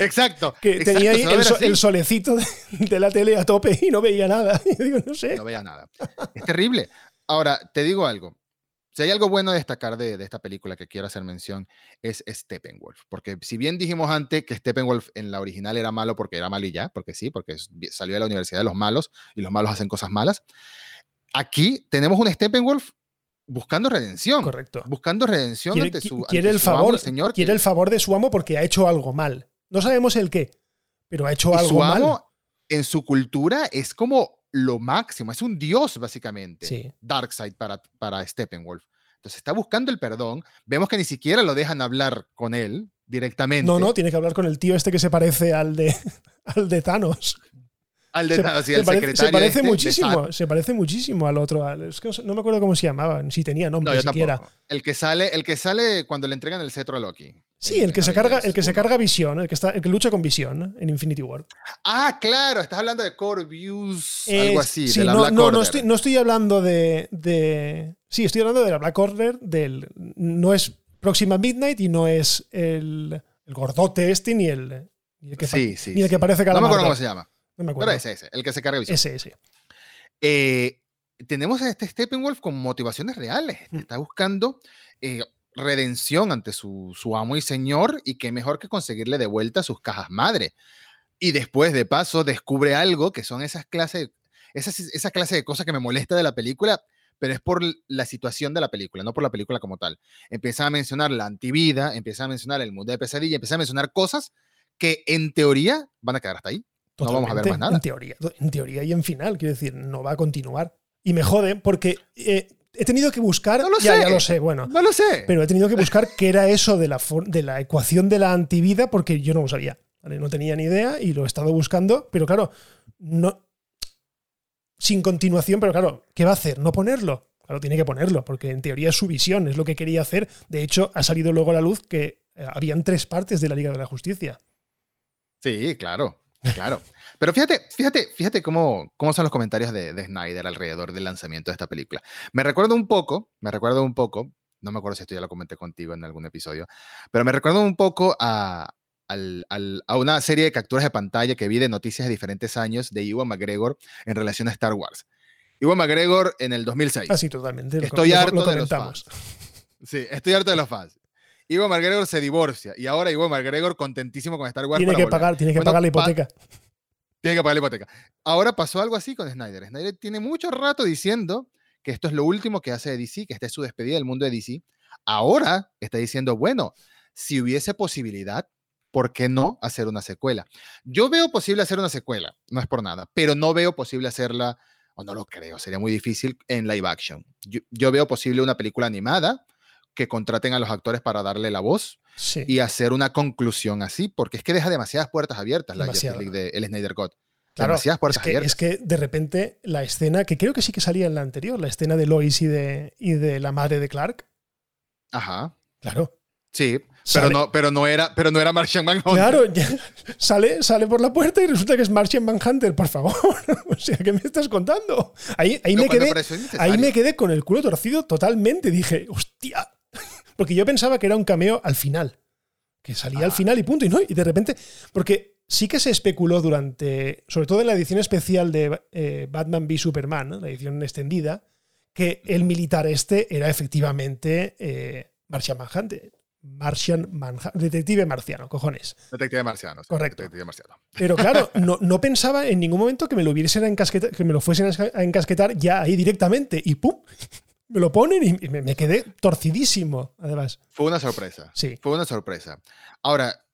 exacto. Que tenía ahí el, solecito de, la tele a tope y no veía nada. digo, no sé. No veía nada. Es terrible. Ahora, te digo algo. Si hay algo bueno a destacar de, esta película que quiero hacer mención, es Steppenwolf. Porque si bien dijimos antes que Steppenwolf en la original era malo porque era malo y ya, porque sí, porque salió de la Universidad de los Malos y los malos hacen cosas malas, aquí tenemos un Steppenwolf buscando redención. Correcto. Buscando redención quiere, ante su, quiere el favor, señor. Quiere el favor de su amo porque ha hecho algo mal. No sabemos el qué, pero ha hecho algo su amo, mal. En su cultura es como lo máximo, es un dios básicamente. Sí. Darkseid para, para Steppenwolf. Entonces está buscando el perdón. Vemos que ni siquiera lo dejan hablar con él directamente. No, no, tiene que hablar con el tío este que se parece al de, al de Thanos. Al de, se, se, parece, se parece este, muchísimo, se parece muchísimo al otro. es que no me acuerdo cómo se llamaba, si tenía nombre no, siquiera. El que sale, el que sale cuando le entregan el cetro a Loki. Sí, el, que se carga, el que se carga Visión, el que está, el que lucha con Visión en Infinity War. Ah, claro, estás hablando de Corvus, algo así, sí, de la no, Black no, Order. no estoy, no estoy hablando de, de, Sí, estoy hablando de la Black Order, del. No es Próxima Midnight y no es el, el gordote este ni el. Ni el que, sí, sí, ni el que parece. No me acuerdo cómo se llama. No me acuerdo. Pero ese, ese, el que se carga Visión. Ese, ese. Eh, tenemos a este Steppenwolf con motivaciones reales. Mm. Está buscando eh, redención ante su, su, amo y señor y qué mejor que conseguirle de vuelta sus cajas madre. Y después, de paso, descubre algo que son esas clases, esas, esa clase de cosas que me molesta de la película, pero es por la situación de la película, no por la película como tal. Empieza a mencionar la antivida, empieza a mencionar el mundo de pesadilla, empieza a mencionar cosas que en teoría van a quedar hasta ahí. No vamos a ver más nada. En teoría, en teoría y en final, quiero decir, no va a continuar. Y me jode porque eh, he tenido que buscar. No lo ya, sé. ya lo sé, bueno. No lo sé. Pero he tenido que buscar qué era eso de la, de la ecuación de la antivida porque yo no lo sabía. ¿vale? No tenía ni idea y lo he estado buscando, pero claro, no. Sin continuación, pero claro, ¿qué va a hacer? ¿No ponerlo? Claro, tiene que ponerlo, porque en teoría es su visión, es lo que quería hacer. De hecho, ha salido luego a la luz que eh, habían tres partes de la Liga de la Justicia. Sí, claro, claro. Pero fíjate, fíjate, fíjate cómo, cómo son los comentarios de, de, Snyder alrededor del lanzamiento de esta película. Me recuerdo un poco, me recuerdo un poco, no me acuerdo si esto ya lo comenté contigo en algún episodio, pero me recuerdo un poco a, al, al, a una serie de capturas de pantalla que vi de noticias de diferentes años de Ewan McGregor en relación a Star Wars. Ewan McGregor en el 2006. Ah, sí, totalmente. Estoy lo, harto lo de los fans. Sí, estoy harto de los fans. Iwan McGregor se divorcia y ahora Iwan McGregor contentísimo con Star Wars. Tiene que volver. pagar, tiene que Bueno, pagar la pa- hipoteca. Tiene que pagar la hipoteca. Ahora pasó algo así con Snyder. Snyder tiene mucho rato diciendo que esto es lo último que hace de DC, que esta es su despedida del mundo de DC. Ahora está diciendo, bueno, si hubiese posibilidad, ¿por qué no hacer una secuela? Yo veo posible hacer una secuela, no es por nada, pero no veo posible hacerla, o no lo creo, sería muy difícil en live action. Yo, yo veo posible una película animada que contraten a los actores para darle la voz Sí. y hacer una conclusión así, porque es que deja demasiadas puertas abiertas la Justice. League de el Snyder Cut. Claro, demasiadas es puertas que, abiertas. es que de repente la escena, que creo que sí que salía en la anterior, la escena de Lois y de, y de la madre de Clark. Ajá. Claro. Sí, pero no, pero no era, pero no era Martian Manhunter. Claro, sale, sale por la puerta y resulta que es Martian Manhunter, por favor. o sea, ¿qué me estás contando? Ahí, ahí, me quedé, ahí me quedé con el culo torcido totalmente. Dije, hostia. Porque yo pensaba que era un cameo al final. Que salía al Ah. final y punto. Y no, y de repente. Porque sí que se especuló durante. Sobre todo en la edición especial de eh, Batman v Superman, ¿no? la edición extendida, que el militar este era efectivamente eh, Martian Manhunter. Martian Manhunter. Detective marciano, cojones. Detective marciano. sí, Correcto. Detective marciano. Pero claro, no, no pensaba en ningún momento que me lo hubiesen a encasquetar, que me lo fuesen a encasquetar ya ahí directamente. Y ¡pum! Me lo ponen y me, me quedé torcidísimo, además. Fue una sorpresa. Sí. Fue una sorpresa. Ahora,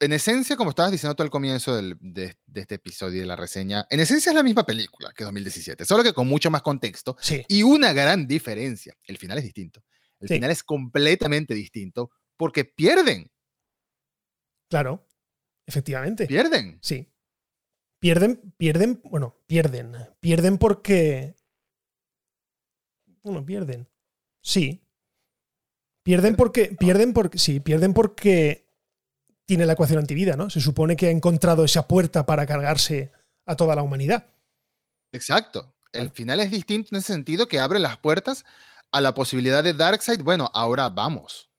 en esencia, como estabas diciendo tú al comienzo del- de, de este episodio de la reseña, en esencia es la misma película que 2017, solo que con mucho más contexto Sí. y una gran diferencia. El final es distinto. El Sí. final es completamente distinto porque pierden, Claro. Efectivamente. pierden. Sí. Pierden, pierden, bueno, pierden. Pierden porque. Bueno, pierden. Sí. Pierden porque. Pierden porque. Sí, pierden porque tiene la ecuación antivida, ¿no? Se supone que ha encontrado esa puerta para cargarse a toda la humanidad. Exacto. El final es distinto en ese sentido que abre las puertas a la posibilidad de Darkseid. Bueno, ahora vamos.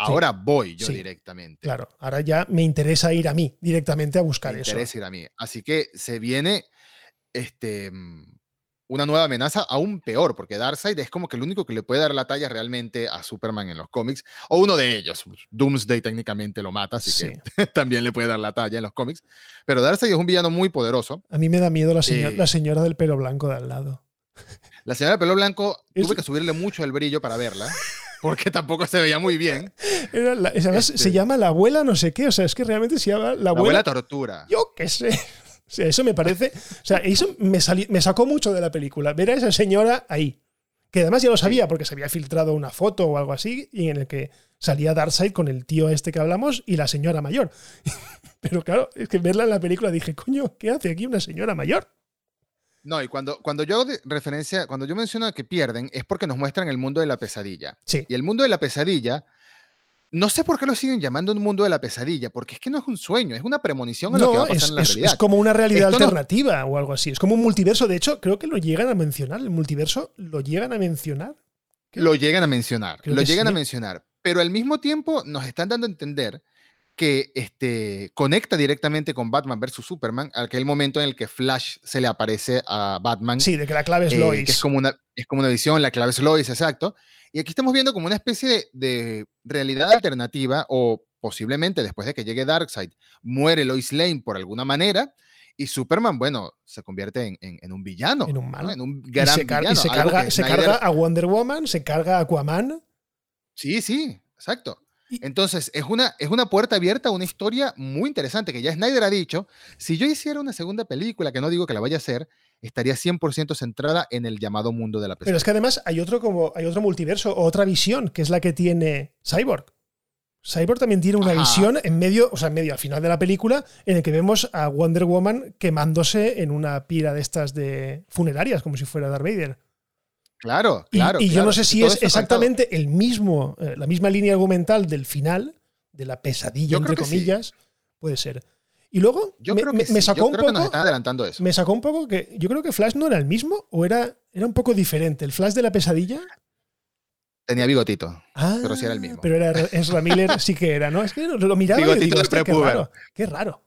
Ahora voy yo Sí. directamente. Claro, ahora ya me interesa ir a mí directamente a buscar me eso. interesa ir a mí. Así que se viene este, mm, una nueva amenaza aún peor, porque Darkseid es como que el único que le puede dar la talla realmente a Superman en los cómics, o uno de ellos. Doomsday técnicamente lo mata, así Sí. que también le puede dar la talla en los cómics. Pero Darkseid es un villano muy poderoso. A mí me da miedo la, señor- Eh. la señora del pelo blanco de al lado. La señora de pelo blanco Es- tuve que subirle mucho el brillo para verla, porque tampoco se veía muy bien. Era la- además, se Este- llama la abuela no sé qué, o sea, es que realmente se llama la La abuela. abuela tortura. Yo qué sé. O sea, eso me parece. O sea, eso me, sali- me sacó mucho de la película. Ver a esa señora ahí. Que además ya lo sabía porque se había filtrado una foto o algo así y en el que salía Darkseid con el tío este que hablamos y la señora mayor. Pero claro, es que verla en la película dije, coño, ¿qué hace aquí una señora mayor? No, y cuando, cuando yo hago de referencia, cuando yo menciono que pierden, es porque nos muestran el mundo de la pesadilla. Sí. Y el mundo de la pesadilla, no sé por qué lo siguen llamando un mundo de la pesadilla, porque es que no es un sueño, es una premonición a lo que va No, a pasar es, en la es- realidad. es como una realidad Esto no- alternativa o algo así. Es como un multiverso. De hecho, creo que lo llegan a mencionar. El multiverso lo llegan a mencionar. Lo llegan a mencionar, Creo lo llegan a mencionar, pero al mismo tiempo nos están dando a entender que este, conecta directamente con Batman vs. Superman, aquel momento en el que Flash se le aparece a Batman Sí, de que la clave es eh, Lois. que es como, una, es como una visión, la clave es Lois, exacto. Y aquí estamos viendo como una especie de, de realidad alternativa, o posiblemente después de que llegue Darkseid, muere Lois Lane por alguna manera, y Superman, bueno, se convierte en, en- en un villano. En un ¿no? malo. En un Y gran se, car- y villano. se carga, se Snyder- carga a Wonder Woman, se carga a Aquaman. Sí, sí, exacto. Entonces, es una, es una puerta abierta a una historia muy interesante que ya Snyder ha dicho, si yo hiciera una segunda película, que no digo que la vaya a hacer, estaría 100% centrada en el llamado mundo de la Pero pesadilla. es que además hay otro, como, hay otro multiverso, otra visión, que es la que tiene Cyborg. Cyborg también tiene una Ajá. visión en medio, o sea, en medio al final de la película, en el que vemos a Wonder Woman quemándose en una pira de estas de funerarias, como si fuera Darth Vader. Claro, Y, claro. y yo claro, no sé si es exactamente el mismo, eh, la misma línea argumental del final, de la pesadilla, Yo entre que sí. comillas. Puede ser. Y luego Yo me, creo que me sí, sacó yo un creo que nos poco. adelantando eso. Me sacó un poco que yo creo que Flash no era el mismo o era, era un poco diferente. El Flash de la pesadilla. Tenía bigotito. Ah, Pero sí era el mismo. Pero era Ezra Miller, sí que era, ¿no? Es que lo, miraba y Bigotito digo, de "Hostia, qué prepuber". raro. Qué raro.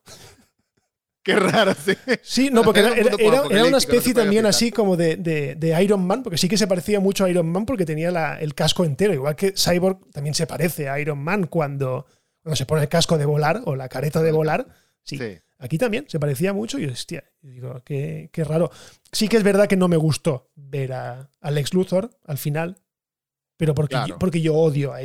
Qué raro, sí. Sí, no, porque era, Era una no especie también así como de, de- de Iron Man, porque sí que se parecía mucho a Iron Man porque tenía la- el casco entero. Igual que Cyborg también se parece a Iron Man cuando, cuando se pone el casco de volar o la careta de volar. Sí, Sí. Aquí también se parecía mucho y hostia, digo, qué, qué raro. Sí que es verdad que no me gustó ver a, a Lex Luthor al final, pero porque, Claro. yo, porque yo odio a,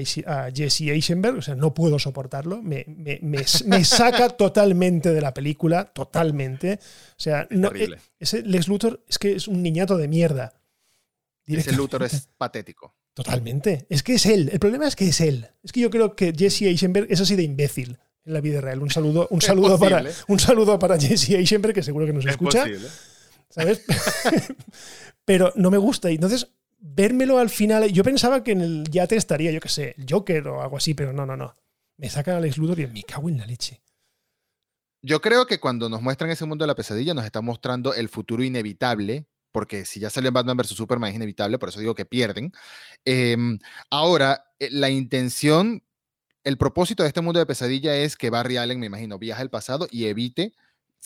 Jesse Eisenberg, o sea, no puedo soportarlo, me, me- me- me saca totalmente de la película, totalmente. O sea, no, eh, ese Lex Luthor es que es un niñato de mierda. Ese. Luthor es patético. Totalmente. Es que es él. El problema es que es él. Es que yo creo que Jesse Eisenberg es así de imbécil en la vida real. Un saludo, un saludo, para, un saludo para Jesse Eisenberg, que seguro que nos Es escucha. posible. ¿Sabes? Pero no me gusta. Y entonces, vérmelo al final. Yo pensaba que en el yate estaría, yo qué sé, Joker o algo así, pero no, no, no. Me sacan a Luthor y me cago en la leche. Yo creo que cuando nos muestran ese mundo de la pesadilla, nos está mostrando el futuro inevitable, porque si ya salió en Batman vs. Superman es inevitable, por eso digo que pierden. Em, ahora, eh, la intención, el propósito de este mundo de pesadilla es que Barry Allen, me imagino, viaje al pasado y evite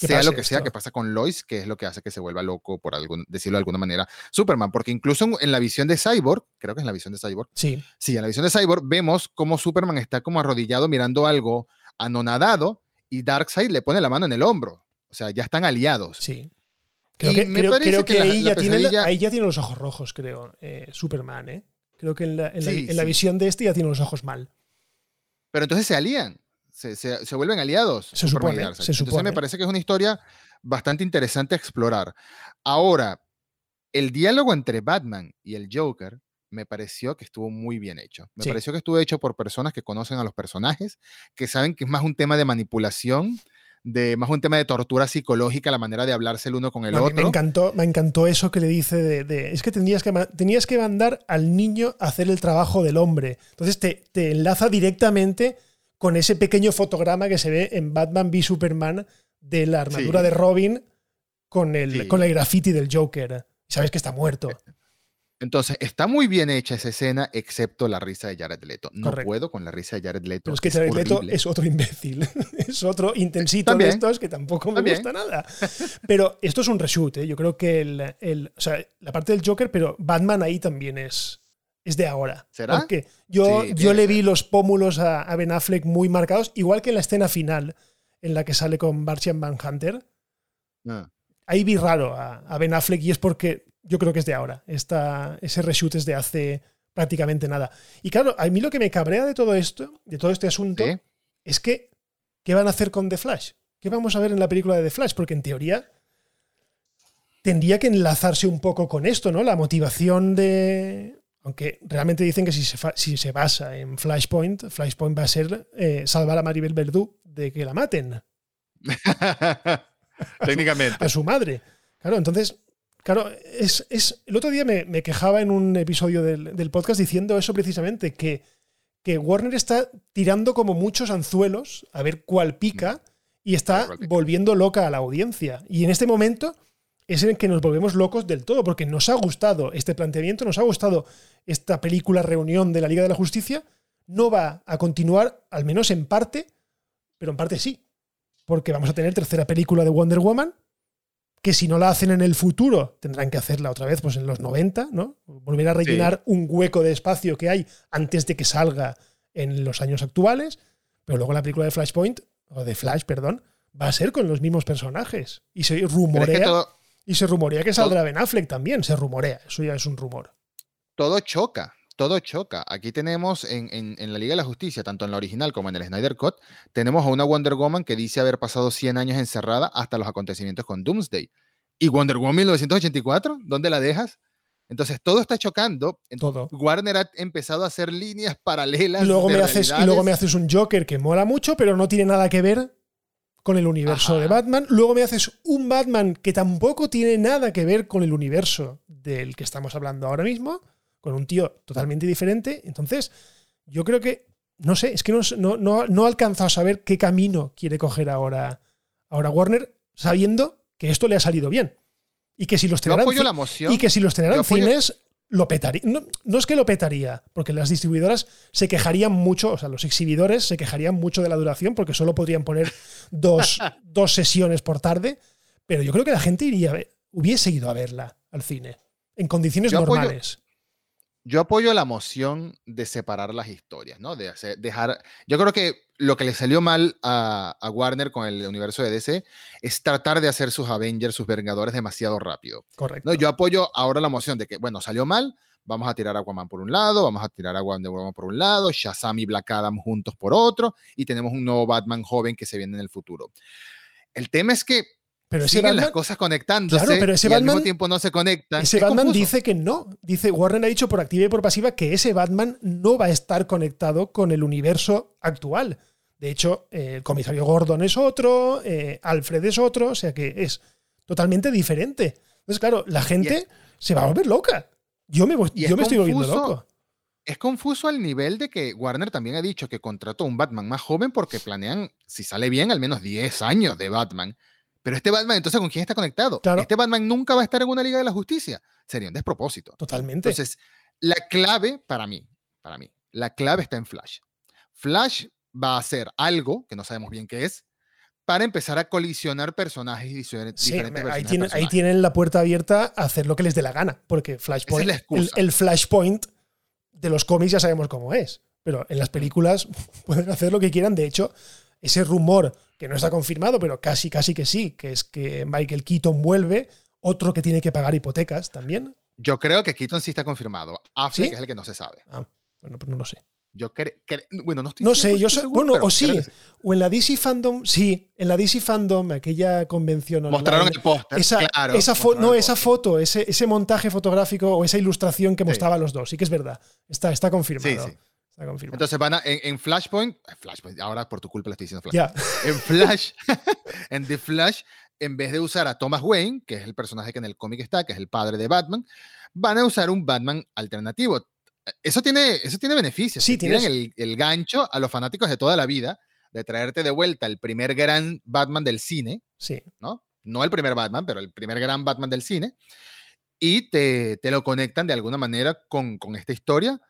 sea lo que sea que pasa con Lois, que es lo que hace que se vuelva loco, por algún, decirlo de alguna manera, Superman. Porque incluso en, la visión de Cyborg, creo que es la visión de Cyborg. Sí. Sí, en la visión de Cyborg vemos cómo Superman está como arrodillado mirando algo anonadado y Darkseid le pone la mano en el hombro. O sea, ya están aliados. Sí. Creo que, creo, que, ahí, ya tiene, los ojos rojos, creo, eh, Superman, ¿eh? Creo que en, la, en la, visión de este ya tiene los ojos mal. Pero entonces se alían se, vuelven aliados. Se supone, Entonces me parece que es una historia bastante interesante a explorar. Ahora, el diálogo entre Batman y el Joker me pareció que estuvo muy bien hecho. Me pareció que estuvo hecho por personas que conocen a los personajes, que saben que es más un tema de manipulación, de más un tema de tortura psicológica, la manera de hablarse el uno con el otro. Me encantó, me encantó eso que le dice de, es que tenías que tenías que mandar al niño a hacer el trabajo del hombre. Entonces te, te enlaza directamente con ese pequeño fotograma que se ve en Batman v Superman de la armadura de Robin con el, con el graffiti del Joker. Sabes que está muerto. Entonces, está muy bien hecha esa escena, excepto la risa de Jared Leto. No puedo con la risa de Jared Leto. Pero es que Jared Leto es otro imbécil. es otro intensito de estos que tampoco me gusta nada. Pero esto es un reshoot, ¿eh? Yo creo que el, la parte del Joker, pero Batman ahí también es, es de ahora. ¿Será? Porque yo, yo le vi los pómulos a, Ben Affleck muy marcados, igual que en la escena final en la que sale con Martian Manhunter. Ah. Ahí vi raro a, Ben Affleck y es porque yo creo que es de ahora. Esta, ese reshoot es de hace prácticamente nada. Y claro, a mí lo que me cabrea de todo esto, de todo este asunto, es que, ¿qué van a hacer con The Flash? ¿Qué vamos a ver en la película de The Flash? Porque en teoría tendría que enlazarse un poco con esto, ¿no? La motivación de, aunque realmente dicen que si se, si se basa en Flashpoint, Flashpoint va a ser eh, salvar a Maribel Verdú de que la maten. Técnicamente. A, su madre. Claro, entonces, claro, es, es el otro día me, quejaba en un episodio del, podcast diciendo eso precisamente, que, que, Warner está tirando como muchos anzuelos a ver cuál pica y está volviendo loca a la audiencia. Y en este momento es en el que nos volvemos locos del todo, porque nos ha gustado este planteamiento, nos ha gustado esta película reunión de la Liga de la Justicia, no va a continuar, al menos en parte, pero en parte sí, porque vamos a tener tercera película de Wonder Woman, que si no la hacen en el futuro, tendrán que hacerla otra vez pues en los 90, ¿no? Volver a rellenar un hueco de espacio que hay antes de que salga en los años actuales, pero luego la película de Flashpoint, o de Flash, perdón, va a ser con los mismos personajes. Y se rumorea... Y se rumorea que saldrá Ben Affleck también, se rumorea, eso ya es un rumor. Todo choca, todo choca. Aquí tenemos en, la Liga de la Justicia, tanto en la original como en el Snyder Cut, tenemos a una Wonder Woman que dice haber pasado 100 años encerrada hasta los acontecimientos con Doomsday. ¿Y Wonder Woman 1984? ¿Dónde la dejas? Entonces todo está chocando. Todo. Warner ha empezado a hacer líneas paralelas. Y luego, me haces, y luego me haces un Joker que mola mucho, pero no tiene nada que ver con el universo de Batman. Luego me haces un Batman que tampoco tiene nada que ver con el universo del que estamos hablando ahora mismo, con un tío totalmente diferente. Entonces, yo creo que, no sé, es que no, no, no, no he alcanzado a saber qué camino quiere coger ahora, ahora Warner, sabiendo que esto le ha salido bien. Y que si los tendrán, y que si los tendrán cines, lo petaría. No, es que lo petaría, porque las distribuidoras se quejarían mucho, o sea, los exhibidores se quejarían mucho de la duración porque solo podrían poner dos, dos sesiones por tarde, pero yo creo que la gente iría, hubiese ido a verla al cine, en condiciones normales. Yo apoyo la moción de separar las historias, ¿no? De dejar. Yo creo que lo que le salió mal a, a, Warner con el universo de DC es tratar de hacer sus Avengers, sus Vengadores demasiado rápido. Correcto. ¿no? Yo apoyo ahora la moción de que, bueno, salió mal, vamos a tirar a Aquaman por un lado, vamos a tirar a Wonder Woman por un lado, Shazam y Black Adam juntos por otro, y tenemos un nuevo Batman joven que se viene en el futuro. El tema es que pero ese las cosas conectándose claro, pero ese y al mismo tiempo no se conectan. Ese Batman dice que no. Dice, Warren ha dicho por activa y por pasiva que ese Batman no va a estar conectado con el universo actual. De hecho, eh, el comisario Gordon es otro, eh, Alfred es otro, o sea que es totalmente diferente. Entonces, claro, la gente se va a volver loca. Yo me, yo me estoy volviendo loco. Es confuso al nivel de que Warner también ha dicho que contrató un Batman más joven porque planean, si sale bien, al menos 10 años de Batman. Pero este Batman, entonces, ¿con quién está conectado? Este Batman nunca va a estar en una Liga de la Justicia. Sería un despropósito. Totalmente. Entonces, la clave para mí, para mí, la clave está en Flash. Flash va a hacer algo, que no sabemos bien qué es, para empezar a colisionar personajes y diferentes Sí, diferentes ahí, tienen, ahí tienen la puerta abierta a hacer lo que les dé la gana, porque Flashpoint, la el, el Flashpoint de los cómics ya sabemos cómo es, pero en las películas pueden hacer lo que quieran. De hecho, ese rumor que no está confirmado, pero casi, casi que sí, que es que Michael Keaton vuelve, otro que tiene que pagar hipotecas también. Yo creo que Keaton sí está confirmado. Affleck ¿Sí? es el que no se sabe. Ah, bueno, pues no lo sé. Yo creo bueno, no estoy No sé, yo 100% sé, seguro, bueno, o sí, o en la DC Fandom, sí, en la DC Fandom, aquella convención online, Mostraron el póster. esa, claro, esa no, esa foto, ese, ese montaje fotográfico o esa ilustración que Sí. mostraba los dos, sí que es verdad. Está, está confirmado. Sí. Está confirmado. Entonces van a, en, en Flashpoint, eh, Flashpoint, ahora por tu culpa le estoy diciendo Flashpoint. ya, En Flash, en The Flash, en vez de usar a Thomas Wayne, que es el personaje que en el cómic está, que es el padre de Batman, van a usar un Batman alternativo. Eso tiene, eso tiene beneficios. Sí, tienes- el, el gancho a los fanáticos de toda la vida de traerte de vuelta el primer gran Batman del cine, sí. ¿no? No el primer Batman, pero el primer gran Batman del cine. Y te, te lo conectan de alguna manera con, con esta historia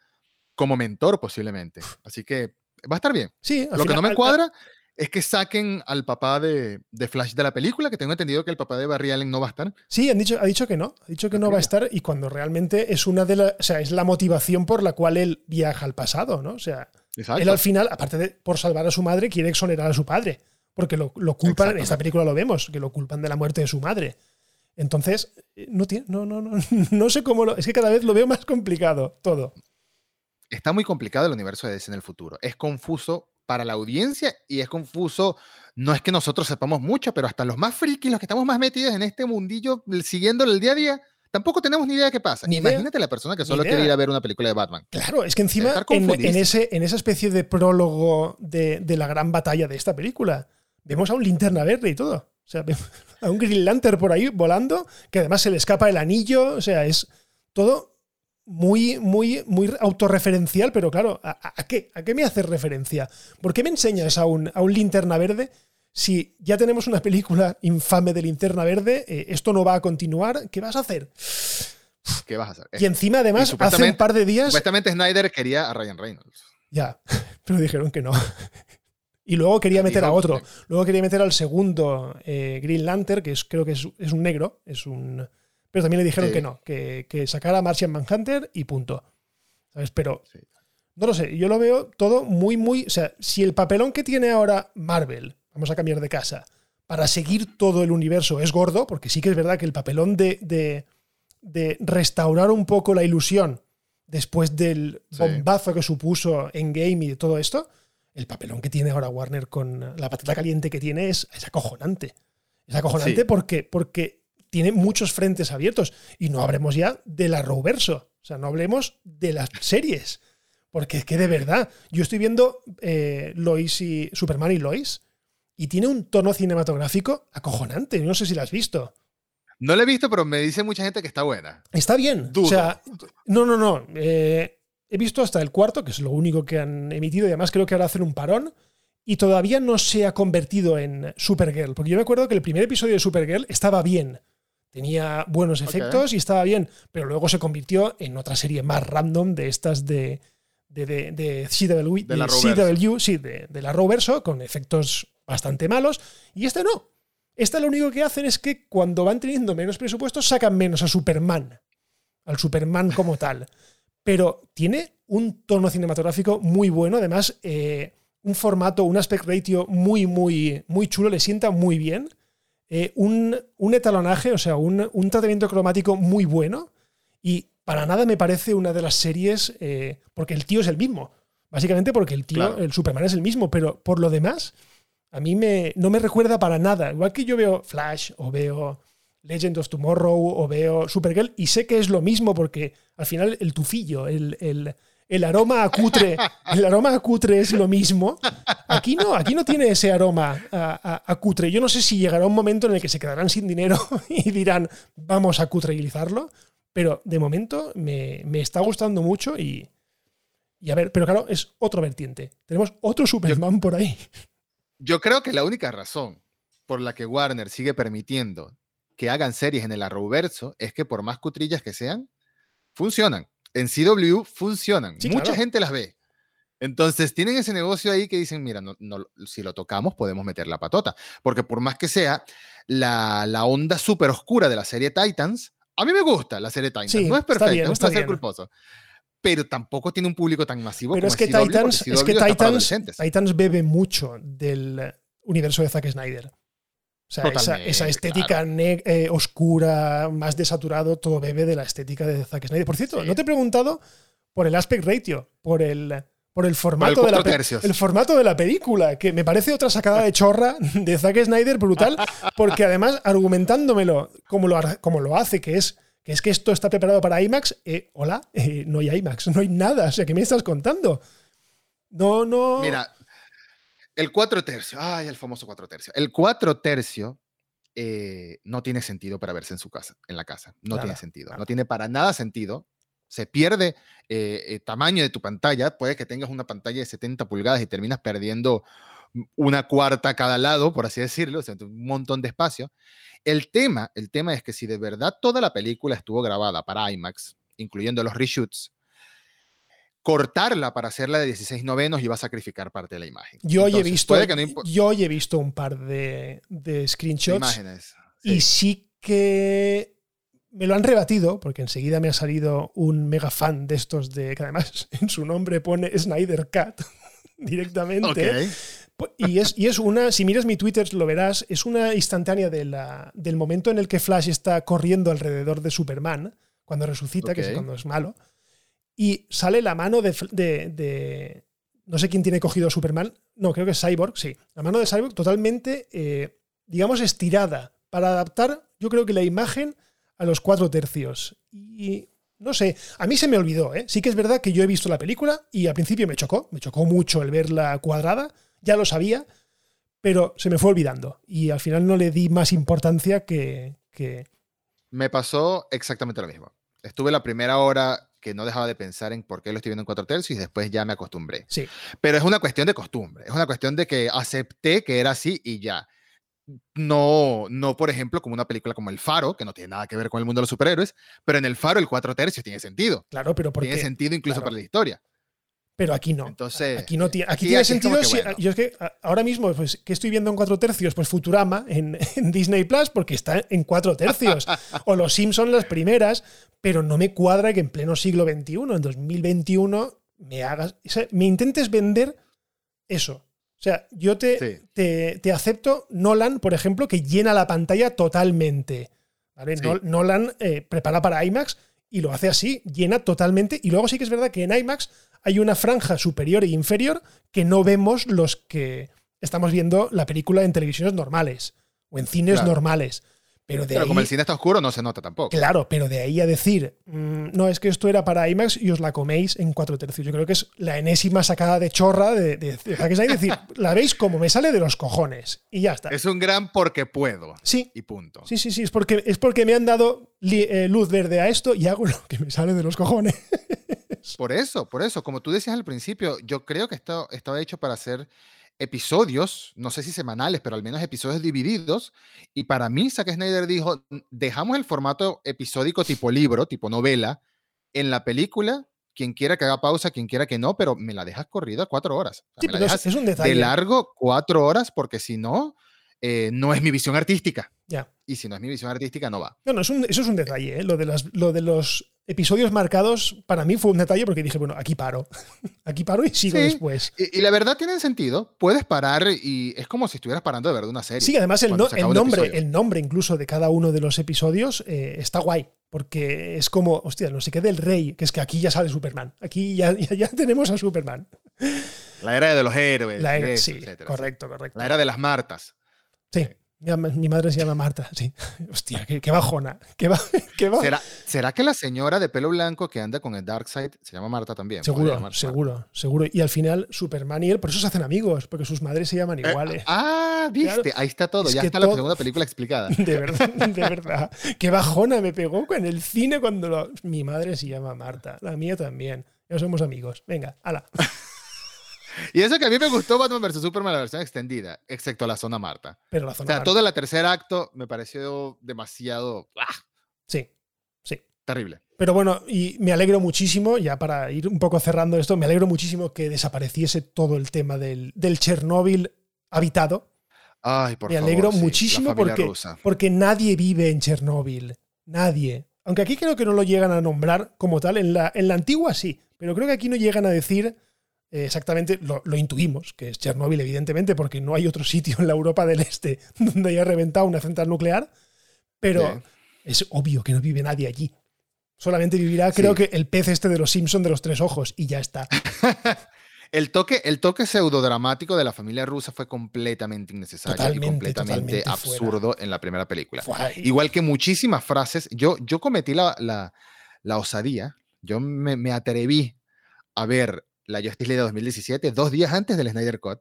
como mentor posiblemente. Así que va a estar bien. Sí, Lo que no me al- cuadra es que saquen al papá de, de Flash de la película, que tengo entendido que el papá de Barry Allen no va a estar. Sí, han dicho, ha dicho que no. Ha dicho que no va a estar y cuando realmente es una de las. O sea, es la motivación por la cual él viaja al pasado, ¿no? O sea, Exacto. él al final, aparte de por salvar a su madre, quiere exonerar a su padre. Porque lo, lo culpan, en esta película lo vemos, que lo culpan de la muerte de su madre. Entonces, eh, no, tiene, no, no, no, no sé cómo lo. Es que cada vez lo veo más complicado todo. Está muy complicado el universo de DC en el futuro. Es confuso para la audiencia y es confuso. No es que nosotros sepamos mucho, pero hasta los más frikis, los que estamos más metidos en este mundillo, siguiendo el día a día, tampoco tenemos ni idea de qué pasa. Ni idea. Imagínate la persona que solo idea. quiere ir a ver una película de Batman. Claro, es que encima en, en ese, en esa especie de prólogo de, de la gran batalla de esta película, vemos a un linterna verde y todo. O sea, a un Green Lantern por ahí volando, que además se le escapa el anillo. O sea, es todo muy, muy, muy autorreferencial, pero claro, ¿a, qué? ¿A qué me hace referencia? ¿Por qué me enseñas a un, a un linterna verde? Si ya tenemos una película infame de linterna verde, eh, esto no va a continuar, ¿qué vas a hacer? ¿Qué vas a hacer? Y encima, además, hace un par de días. Supuestamente Snyder quería a Ryan Reynolds. Ya, pero dijeron que no. Y luego quería meter a otro. Luego quería meter al segundo eh, Green Lantern, que es, creo que es, es un negro. Es un. Pero también le dijeron Sí. que no, que, que sacara a Martian Manhunter y punto. ¿Sabes? Pero Sí. no lo sé, yo lo veo todo muy, muy. O sea, si el papelón que tiene ahora Marvel, vamos a cambiar de casa, para seguir todo el universo es gordo, porque sí que es verdad que el papelón de, de, de restaurar un poco la ilusión después del Sí. bombazo que supuso en Game y de todo esto, el papelón que tiene ahora Warner con la patata caliente que tiene es, es acojonante. Es acojonante porque, porque tiene muchos frentes abiertos y no hablemos ya de la Roverso. O sea, no hablemos de las series. Porque es que de verdad, yo estoy viendo eh, Lois y Superman y Lois y tiene un tono cinematográfico acojonante. No sé si lo has visto. No la he visto, pero me dice mucha gente que está buena. Está bien. Dudo. O sea, no, no, no. eh, he visto hasta el cuarto, que es lo único que han emitido, y además creo que ahora hacen un parón. Y todavía no se ha convertido en Supergirl. Porque yo me acuerdo que el primer episodio de Supergirl estaba bien. Tenía buenos efectos y estaba bien. Pero luego se convirtió en otra serie más random de estas de, de, de, de CW, De la. CW, sí, de, de la Roverso, con efectos bastante malos. Y este no. Esta lo único que hacen es que cuando van teniendo menos presupuestos sacan menos a Superman. Al Superman como tal. Pero tiene un tono cinematográfico muy bueno. Además, eh, un formato, un aspect ratio muy, muy, muy chulo. Le sienta muy bien. Eh, un, un etalonaje, o sea, un, un tratamiento cromático muy bueno. Y para nada me parece una de las series. eh, porque el tío es el mismo. Básicamente porque el tío, Claro. el Superman es el mismo. Pero por lo demás, a mí me, no me recuerda para nada. Igual que yo veo Flash o veo Legend of Tomorrow o veo Supergirl y sé que es lo mismo porque al final el tufillo, el, el- el aroma a cutre, el aroma es lo mismo. Aquí no, aquí no tiene ese aroma a, a- a cutre. Yo no sé si llegará un momento en el que se quedarán sin dinero y dirán vamos a cutreilizarlo, pero de momento me, me está gustando mucho y, y a ver, pero claro, es otro vertiente. Tenemos otro Superman por ahí. Yo creo que la única razón por la que Warner sigue permitiendo que hagan series en el Arrowverso es que por más cutrillas que sean, funcionan. En CW funcionan. Sí, Mucha claro. gente las ve. Entonces tienen ese negocio ahí que dicen, mira, no, no, si lo tocamos podemos meter la patota. Porque por más que sea la, la onda súper oscura de la serie Titans, a mí me gusta la serie Titans. Sí, no es perfecta, bien, no está es ser culposo. Pero tampoco tiene un público tan masivo Pero como es que CW, Titans, es que CW está para Titans. Titans bebe mucho del universo de Zack Snyder. O sea, esa, estética claro. eh, oscura, más desaturado, todo bebe de la estética de Zack Snyder. Por cierto, Sí. no te he preguntado por el aspect ratio, por el, por el formato, de la, tercios. el formato de la película, que me parece otra sacada de chorra de Zack Snyder brutal, porque además argumentándomelo como lo, como lo hace, que es que es que esto está preparado para IMAX, eh, hola, eh, no hay IMAX, no hay nada, o sea, ¿qué me estás contando? No, no. Mira, el 4 tercio, ay, el famoso 4 tercio. El 4 tercio eh, no tiene sentido para verse en su casa, en la casa. No Nada, tiene sentido. nada. No tiene para nada sentido. Se pierde eh, el tamaño de tu pantalla. Puede que tengas una pantalla de 70 pulgadas y terminas perdiendo una cuarta a cada lado, por así decirlo, o sea, un montón de espacio. El tema, el tema es que si de verdad toda la película estuvo grabada para IMAX, incluyendo los reshoots, cortarla para hacerla de 16 novenos iba a sacrificar parte de la imagen. Yo hoy he Entonces, visto, no yo he visto un par de, de screenshots imágenes. y Sí. que me lo han rebatido, porque enseguida me ha salido un mega fan de estos de que además en su nombre pone Snyder Cat directamente. Ok. Po- Y es, y es una, si miras mi Twitter lo verás, es una instantánea de la- del momento en el que Flash está corriendo alrededor de Superman, cuando resucita, que es cuando es malo, y sale la mano de, de- No sé quién tiene cogido Superman, no, creo que es Cyborg, sí. La mano de Cyborg totalmente, eh, digamos, estirada para adaptar, yo creo que la imagen a los cuatro tercios. Y no sé, a mí se me olvidó, ¿eh? Sí que es verdad que yo he visto la película y al principio me chocó, me chocó mucho el verla cuadrada, ya lo sabía, pero se me fue olvidando. Y al final no le di más importancia que. que- Me pasó exactamente lo mismo. Estuve la primera hora que no dejaba de pensar en por qué lo estoy viendo en 4 tercios y después ya me acostumbré. Sí, Pero es una cuestión de costumbre, es una cuestión de que acepté que era así y ya. No, no, por ejemplo, como una película como El Faro, que no tiene nada que ver con el mundo de los superhéroes, pero en El Faro el 4 tercios tiene sentido. claro, pero porque. Tiene sentido incluso claro. para la historia. Pero aquí no. Entonces, aquí no tiene, aquí aquí- tiene aquí sentido. si- bueno. yo es que ahora mismo, pues, que estoy viendo en cuatro tercios? Pues Futurama en, en Disney Plus, porque está en cuatro tercios. o Los Simpsons las primeras, pero no me cuadra que en pleno siglo XXI, en 2021, me hagas. o sea, me intentes vender eso. O sea, yo te, Sí. te, te acepto Nolan, por ejemplo, que llena la pantalla totalmente. ¿vale? Sí. Nol- Nolan eh, prepara para IMAX y lo hace así, llena totalmente. Y luego sí que es verdad que en IMAX hay una franja superior e inferior que no vemos los que estamos viendo la película en televisiones normales o en cines Claro. normales. Pero de Pero como el cine está oscuro, no se nota tampoco. Claro, pero de ahí a decir, mm, no, es que esto era para IMAX y os la coméis en cuatro tercios. Yo creo que es la enésima sacada de chorra de, de, de Zack Snyder. Es decir, la veis como me sale de los cojones. Y ya está. Es un gran porque puedo. Sí, Y punto. sí, sí, sí. Es porque, es porque me han dado li- eh, luz verde a esto y hago lo que me sale de los cojones. Por eso, por eso, como tú decías al principio, yo creo que esto estaba hecho para hacer episodios, no sé si semanales, pero al menos episodios divididos. Y para mí, Zack Snyder dijo, "N- dejamos el formato episódico tipo libro, tipo novela, en la película, quien quiera que haga pausa, quien quiera que no, pero me la dejas corrida cuatro horas. O sea, Sí, me la es, dejas es un de detalle. largo cuatro horas, porque si no, eh, no es mi visión artística. Ya. Y si no es mi visión artística, no va. No, no, es un- eso es un detalle. ¿eh? Lo, de las, lo de los episodios marcados para mí fue un detalle porque dije, bueno, aquí paro. aquí paro y sigo Sí. después. Y, y la verdad tiene sentido. Puedes parar y es como si estuvieras parando de ver una serie. Sí, además el, no- nombre, el nombre incluso de cada uno de los episodios eh, está guay. Porque es como, hostia, no sé qué del rey, que es que aquí ya sale Superman. Aquí ya, ya, ya tenemos a Superman. La era de los héroes. La era- eso, sí, etcétera, correcto, correcto. La era de las Martas. Sí, mi, madre se llama Marta, sí. Hostia, qué, qué bajona. Qué, qué ¿Será, ¿Será que la señora de pelo blanco que anda con el Darkseid se llama Marta también? Seguro, seguro, seguro. Y al final, Superman y él, por eso se hacen amigos, porque sus madres se llaman Marta. iguales. Eh, ah, viste, Claro. ahí está todo. Es ya está todo- la segunda película explicada. De verdad, de verdad. Qué bajona me pegó en el cine cuando lo- mi madre se llama Marta. La mía también. Ya somos amigos. Venga, ala. Y eso que a mí me gustó Batman vs. Superman, la versión extendida, excepto la zona Marta. Pero la O zona sea, Marta. todo el tercer acto me pareció demasiado... ah, Sí, sí. Terrible. Pero bueno, y me alegro muchísimo, ya para ir un poco cerrando esto, me alegro muchísimo que desapareciese todo el tema del, del Chernóbil habitado. Ay, por me favor, alegro sí, muchísimo porque, rusa. porque nadie vive en Chernóbil. Nadie. Aunque aquí creo que no lo llegan a nombrar como tal. En la, en la antigua sí, pero creo que aquí no llegan a decir exactamente, lo, lo intuimos, que es Chernóbil, evidentemente, porque no hay otro sitio en la Europa del Este donde haya reventado una central nuclear. Pero Sí. es obvio que no vive nadie allí. Solamente vivirá, creo Sí. que el pez este de los Simpson de los tres ojos, y ya está. El toque, el toque pseudodramático de la familia rusa fue completamente innecesario Totalmente, y completamente absurdo en la primera película. Igual que muchísimas frases, yo, yo cometí la, la, la osadía, yo me, me atreví a ver la Justice League de 2017 dos días antes del Snyder Cut.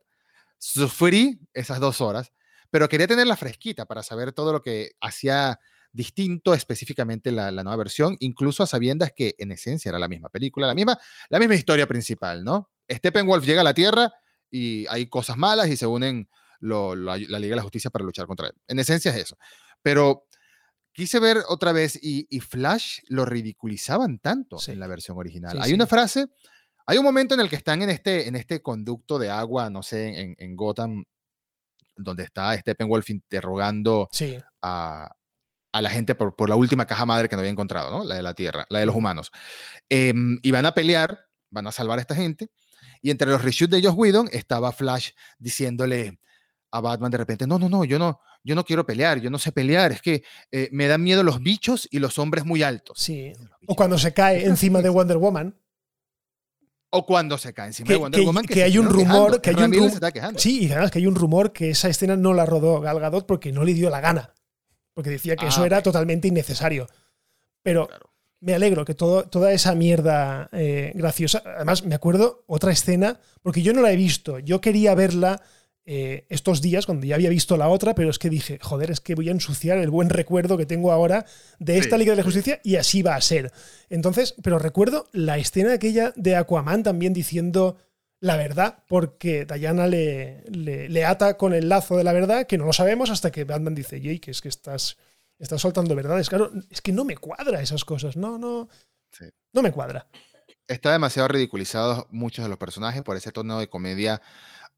Sufrí esas dos horas, pero quería tenerla fresquita para saber todo lo que hacía distinto específicamente la, la nueva versión, incluso a sabiendas que en esencia era la misma película, la misma, la misma historia principal, ¿no? Steppenwolf llega a la Tierra y hay cosas malas y se unen lo- la, la Liga de la Justicia para luchar contra él. En esencia es eso. Pero quise ver otra vez y, y Flash lo ridiculizaban tanto Sí. en la versión original. Sí, hay sí. una frase, hay un momento en el que están en este, en este conducto de agua, no sé, en, en Gotham, donde está Steppenwolf interrogando Sí, a, a la gente por, por la última caja madre que no había encontrado, ¿no? La de la Tierra, la de los humanos. Em, y van a pelear, van a salvar a esta gente. Y entre los reshoots de Joss Whedon estaba Flash diciéndole a Batman de repente, no, no, no, yo no, yo no quiero pelear, yo no sé pelear, es que eh, me dan miedo los bichos y los hombres muy altos. sí. O cuando se cae encima de. Wonder Woman. O cuando se cae encima Que- de Wonder que- Woman. que se hay un rumor- quejando, que hay un Ezra Miller rum- se está quejando. Sí, y además que hay un rumor que esa escena no la rodó Gal Gadot porque no le dio la gana. Porque decía que Ah, eso era ok. totalmente innecesario. Pero Claro. me alegro que todo, toda esa mierda eh, graciosa. Además, me acuerdo otra escena, porque yo no la he visto. Yo quería verla eh, estos días, cuando ya había visto la otra, pero es que dije, joder, es que voy a ensuciar el buen recuerdo que tengo ahora de esta Sí, Liga de la. Justicia y así va a ser. Entonces, pero recuerdo la escena aquella de Aquaman también diciendo la verdad, porque Diana le, le, le ata con el lazo de la verdad, que no lo sabemos hasta que Batman dice, Jay, que es que estás, estás soltando verdades. Claro, es que no me cuadra esas cosas, no, no, Sí. no me cuadra. está demasiado ridiculizados muchos de los personajes por ese tono de comedia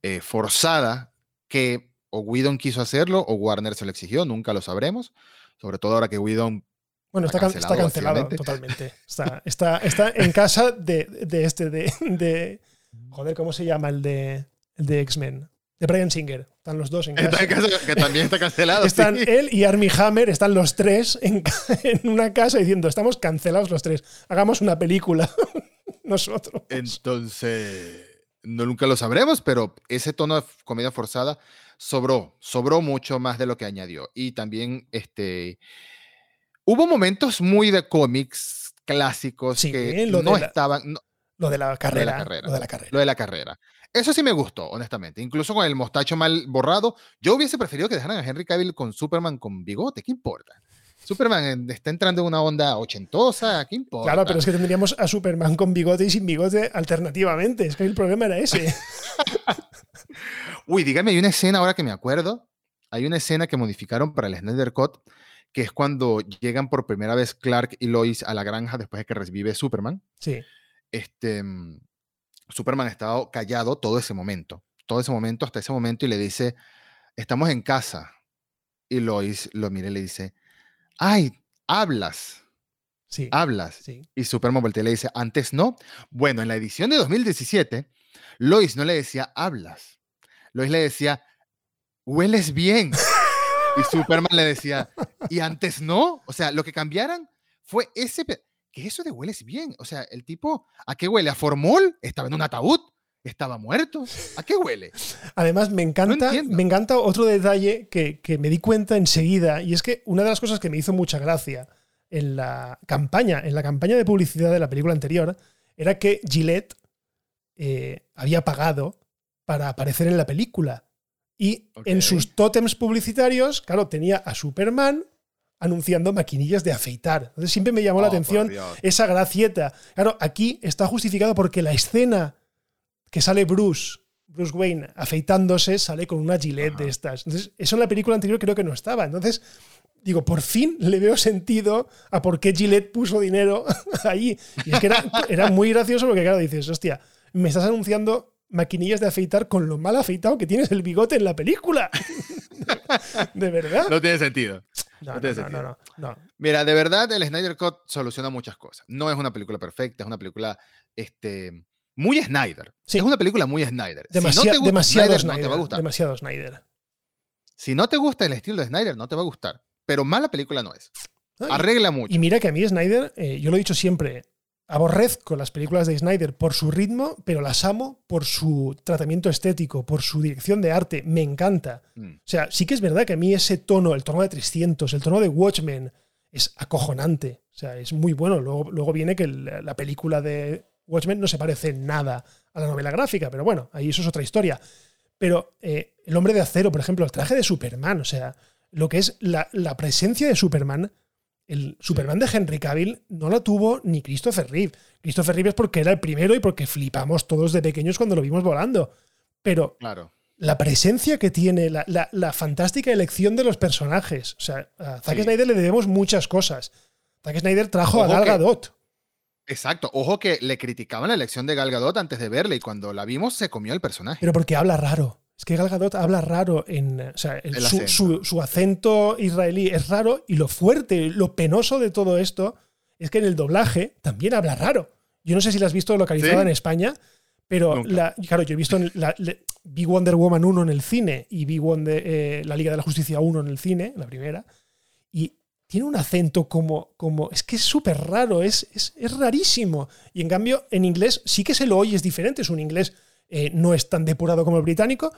eh, forzada que o Whedon quiso hacerlo o Warner se lo exigió, nunca lo sabremos, sobre todo ahora que Whedon Bueno, está, Está can- está cancelado, cancelado totalmente. Está, está, está en casa de, de este, de, de- Joder, ¿cómo se llama el de, el de X-Men? De Brian Singer. Están los dos en casa. Está en casa- que también está cancelado. Están sí. él y Armie Hammer, están los tres en, en una casa diciendo, estamos cancelados los tres, hagamos una película nosotros. Entonces, no, nunca lo sabremos, pero ese tono de comedia forzada sobró, sobró mucho más de lo que añadió. Y también, este, hubo momentos muy de cómics clásicos Sí, que lo no de la- estaban, no- Lo de la carrera. carrera. Lo de la carrera. lo de la carrera. Eso sí me gustó, honestamente. Incluso con el mostacho mal borrado, yo hubiese preferido que dejaran a Henry Cavill con Superman con bigote. ¿Qué importa? Superman eh, está entrando en una onda ochentosa. ¿Qué importa? Claro, pero es que tendríamos a Superman con bigote y sin bigote alternativamente. Es que el problema era ese. Uy, dígame, hay una escena ahora que me acuerdo. Hay una escena que modificaron para el Snyder Cut, que es cuando llegan por primera vez Clark y Lois a la granja después de que revive Superman. Sí. Este, mm, Superman estaba callado todo ese momento, todo ese momento, hasta ese momento, y le dice, estamos en casa. Y Lois lo mira y le dice, ay, hablas, Sí. hablas. sí. Y Superman voltea y le dice, antes no. Bueno, en la edición de 2017, Lois no le decía, hablas. Lois le decía, hueles bien. y Superman le decía, y antes no. O sea, lo que cambiaran fue ese... ¿Qué es eso de hueles bien? O sea, el tipo, ¿a qué huele? ¿A formol? ¿Estaba en un ataúd? ¿Estaba muerto? ¿A qué huele? Además, me encanta, me encanta otro detalle que, que me di cuenta enseguida, y es que una de las cosas que me hizo mucha gracia en la campaña, en la campaña de publicidad de la película anterior, era que Gillette eh, había pagado para aparecer en la película. Y en sus tótems publicitarios, claro, tenía a Superman anunciando maquinillas de afeitar. Entonces siempre me llamó la Oh, atención esa gracieta. Claro, aquí está justificado porque la escena que sale Bruce, Bruce Wayne, afeitándose, sale con una gilet de estas. Entonces, eso en la película anterior creo que no estaba. Entonces, digo, por fin le veo sentido a por qué Gillette puso dinero ahí. Y es que era, era muy gracioso porque, claro, dices, hostia, me estás anunciando maquinillas de afeitar con lo mal afeitado que tienes el bigote en la película. de verdad. No tiene sentido. No, No tiene no, no, no. Mira, de verdad, el Snyder Cut soluciona muchas cosas. No es una película perfecta, es una película este, muy Snyder. Sí. Es una película muy Snyder. Demasi- si no te gusta demasiado Snyder, Snyder. no te va a gustar. Demasiado Snyder. Si no te gusta el estilo de Snyder, no te va a gustar. Pero mala película no es. Arregla mucho. Y mira que a mí Snyder, eh, yo lo he dicho siempre, aborrezco las películas de Snyder por su ritmo, pero las amo por su tratamiento estético, por su dirección de arte. Me encanta. Mm. O sea, sí que es verdad que a mí ese tono, el tono de 300, el tono de Watchmen, es acojonante. O sea, es muy bueno. Luego, luego viene que la película de Watchmen no se parece nada a la novela gráfica, pero bueno, ahí eso es otra historia. Pero eh, el hombre de acero, por ejemplo, el traje de Superman, o sea, lo que es la, la presencia de Superman, el Superman de Henry Cavill no la tuvo ni Christopher Reeve. Christopher Reeve es porque era el primero y porque flipamos todos de pequeños cuando lo vimos volando. Pero Claro. la presencia que tiene, la, la- la fantástica elección de los personajes. O sea, a Zack Sí. Snyder le debemos muchas cosas. Zack Snyder trajo Ojo a Gal Gadot. Exacto. Ojo que le criticaban la elección de Gal Gadot antes de verla y cuando la vimos se comió el personaje. Pero porque habla raro. Es que Gal Gadot habla raro en. O sea, el- El su, acento. su- su acento israelí es raro y lo fuerte, lo penoso de todo esto es que en el doblaje también habla raro. Yo no sé si la has visto localizada ¿Sí? en España, pero la- claro, yo he visto en la- le- vi Wonder Woman 1 en el cine y vi Wonder- eh, la Liga de la Justicia 1 en el cine, la primera, tiene un acento como, como es que es súper raro, es, es, es rarísimo. Y en cambio, en inglés sí que se lo oye, es diferente, es un inglés eh, no es tan depurado como el británico,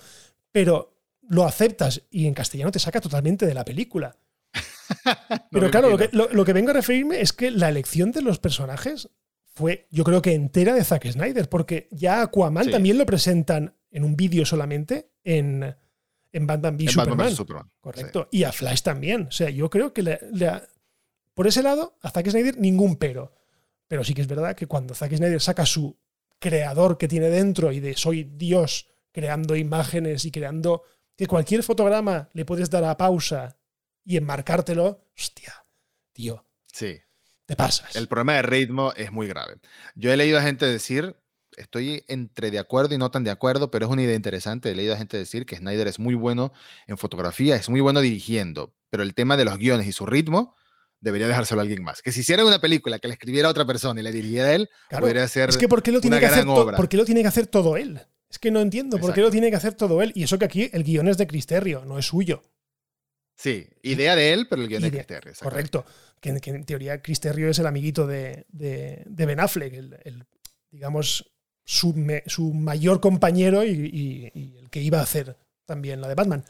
pero lo aceptas y en castellano te saca totalmente de la película. Pero claro, lo que, imagino. lo- lo que vengo a referirme es que la elección de los personajes fue, yo creo que entera de Zack Snyder, porque ya Aquaman Sí. también lo presentan en un vídeo solamente en, en Batman v En Superman. Batman vs Superman. Correcto. Y a Flash también. O sea, yo creo que le- le- por ese lado, a Zack Snyder ningún pero. Pero sí que es verdad que cuando Zack Snyder saca su creador que tiene dentro y de soy Dios creando imágenes y creando que cualquier fotograma le puedes dar a pausa y enmarcártelo, hostia, tío, Sí. te pasas. El problema de ritmo es muy grave. Yo he leído a gente decir, estoy entre de acuerdo y no tan de acuerdo, pero es una idea interesante. He leído a gente decir que Snyder es muy bueno en fotografía, es muy bueno dirigiendo, pero el tema de los guiones y su ritmo debería dejárselo a alguien más. Que si hiciera una película que le escribiera otra persona y le dirigiera a él, Claro, podría ser es que ¿por qué lo tiene que hacer. ¿por qué lo tiene que hacer todo él? Es que no entiendo por qué Exacto. lo tiene que hacer todo él. Y eso que aquí el guion es de Cristerio, no es suyo. Sí, idea de él, pero el guion de Idea- exacto. Correcto. Que, que en teoría Chris Terrio es el amiguito de, de- de Ben Affleck, el, el, digamos, su, me- su mayor compañero y, y- y el que iba a hacer también la de Batman.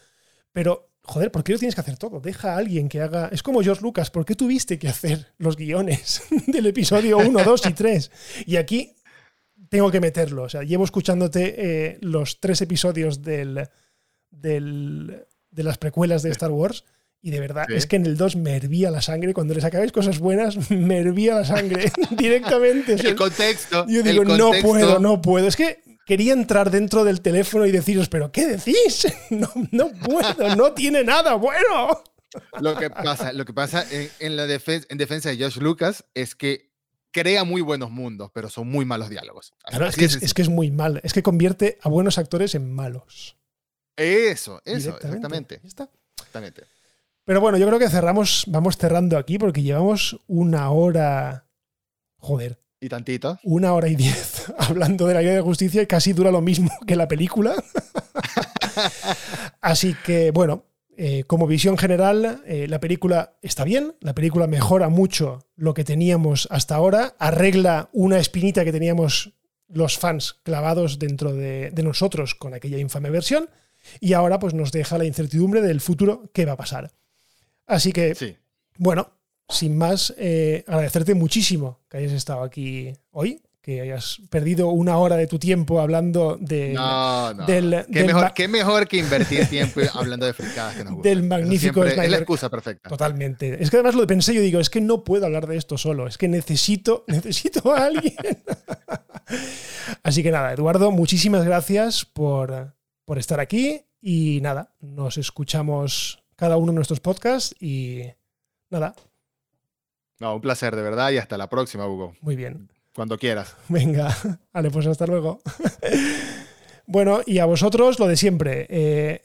Pero, joder, ¿por qué lo tienes que hacer todo? Deja a alguien que haga. Es como George Lucas, ¿por qué tuviste que hacer los guiones del episodio 1, 2 y 3? Y aquí tengo que meterlo. O sea, llevo escuchándote eh, los tres episodios del, del- de las precuelas de Star Wars. Y de verdad, Sí. es que en el 2 me hervía la sangre. Cuando les acabáis cosas buenas, me hervía la sangre directamente. O sea, El contexto. yo digo, no puedo, no puedo. Es que quería entrar dentro del teléfono y deciros, ¿pero qué decís? No, no puedo, no tiene nada bueno. Lo que pasa, lo que pasa en, en la defen- en defensa de Josh Lucas es que crea muy buenos mundos, pero son muy malos diálogos. Claro, es que es, sencillo. es que es muy mal. Es que convierte a buenos actores en malos. Eso, eso, exactamente. Ya está. exactamente. Pero bueno, yo creo que cerramos, vamos cerrando aquí porque llevamos una hora. Joder, Y tantito. una hora y diez hablando de la Liga de Justicia y casi dura lo mismo que la película. Así que, bueno, eh, como visión general, eh, la película está bien, la película mejora mucho lo que teníamos hasta ahora, arregla una espinita que teníamos los fans clavados dentro de, de nosotros con aquella infame versión y ahora pues nos deja la incertidumbre del futuro qué va a pasar. Así que, Sí. bueno, sin más, eh, agradecerte muchísimo que hayas estado aquí hoy, que hayas perdido una hora de tu tiempo hablando de, No, no. del- ¿Qué, del mejor, ma- qué mejor que invertir tiempo hablando de fricadas que nos gustan. Del magnífico siempre Es la excusa perfecta. Totalmente. Es que además lo pensé, yo digo, es que no puedo hablar de esto solo, es que necesito, necesito a alguien. Así que nada, Eduardo, muchísimas gracias por, por estar aquí y nada, nos escuchamos cada uno en nuestros podcasts y nada. No, un placer, de verdad, y hasta la próxima, Hugo. Muy bien. Cuando quieras. Venga, vale, pues hasta luego. bueno, y a vosotros lo de siempre. Eh,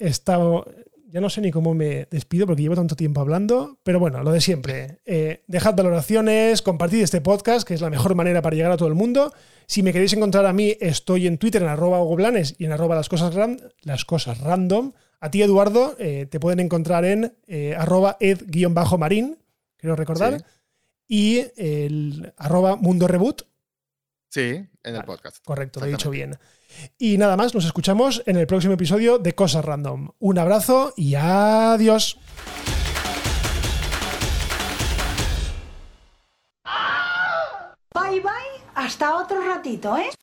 ya no sé ni cómo me despido porque llevo tanto tiempo hablando, pero bueno, lo de siempre. Eh, dejad valoraciones, compartid este podcast, que es la mejor manera para llegar a todo el mundo. Si me queréis encontrar a mí, estoy en Twitter en arroba Blanes y en arroba las cosas, las cosas random. A ti, Eduardo, eh, te pueden encontrar en eh, arroba ed-marín, quiero recordar, y el arroba mundo reboot. Sí, en el podcast. Correcto, lo he dicho bien. Y nada más, nos escuchamos en el próximo episodio de Cosas Random. Un abrazo y adiós. Bye bye, hasta otro ratito, ¿eh?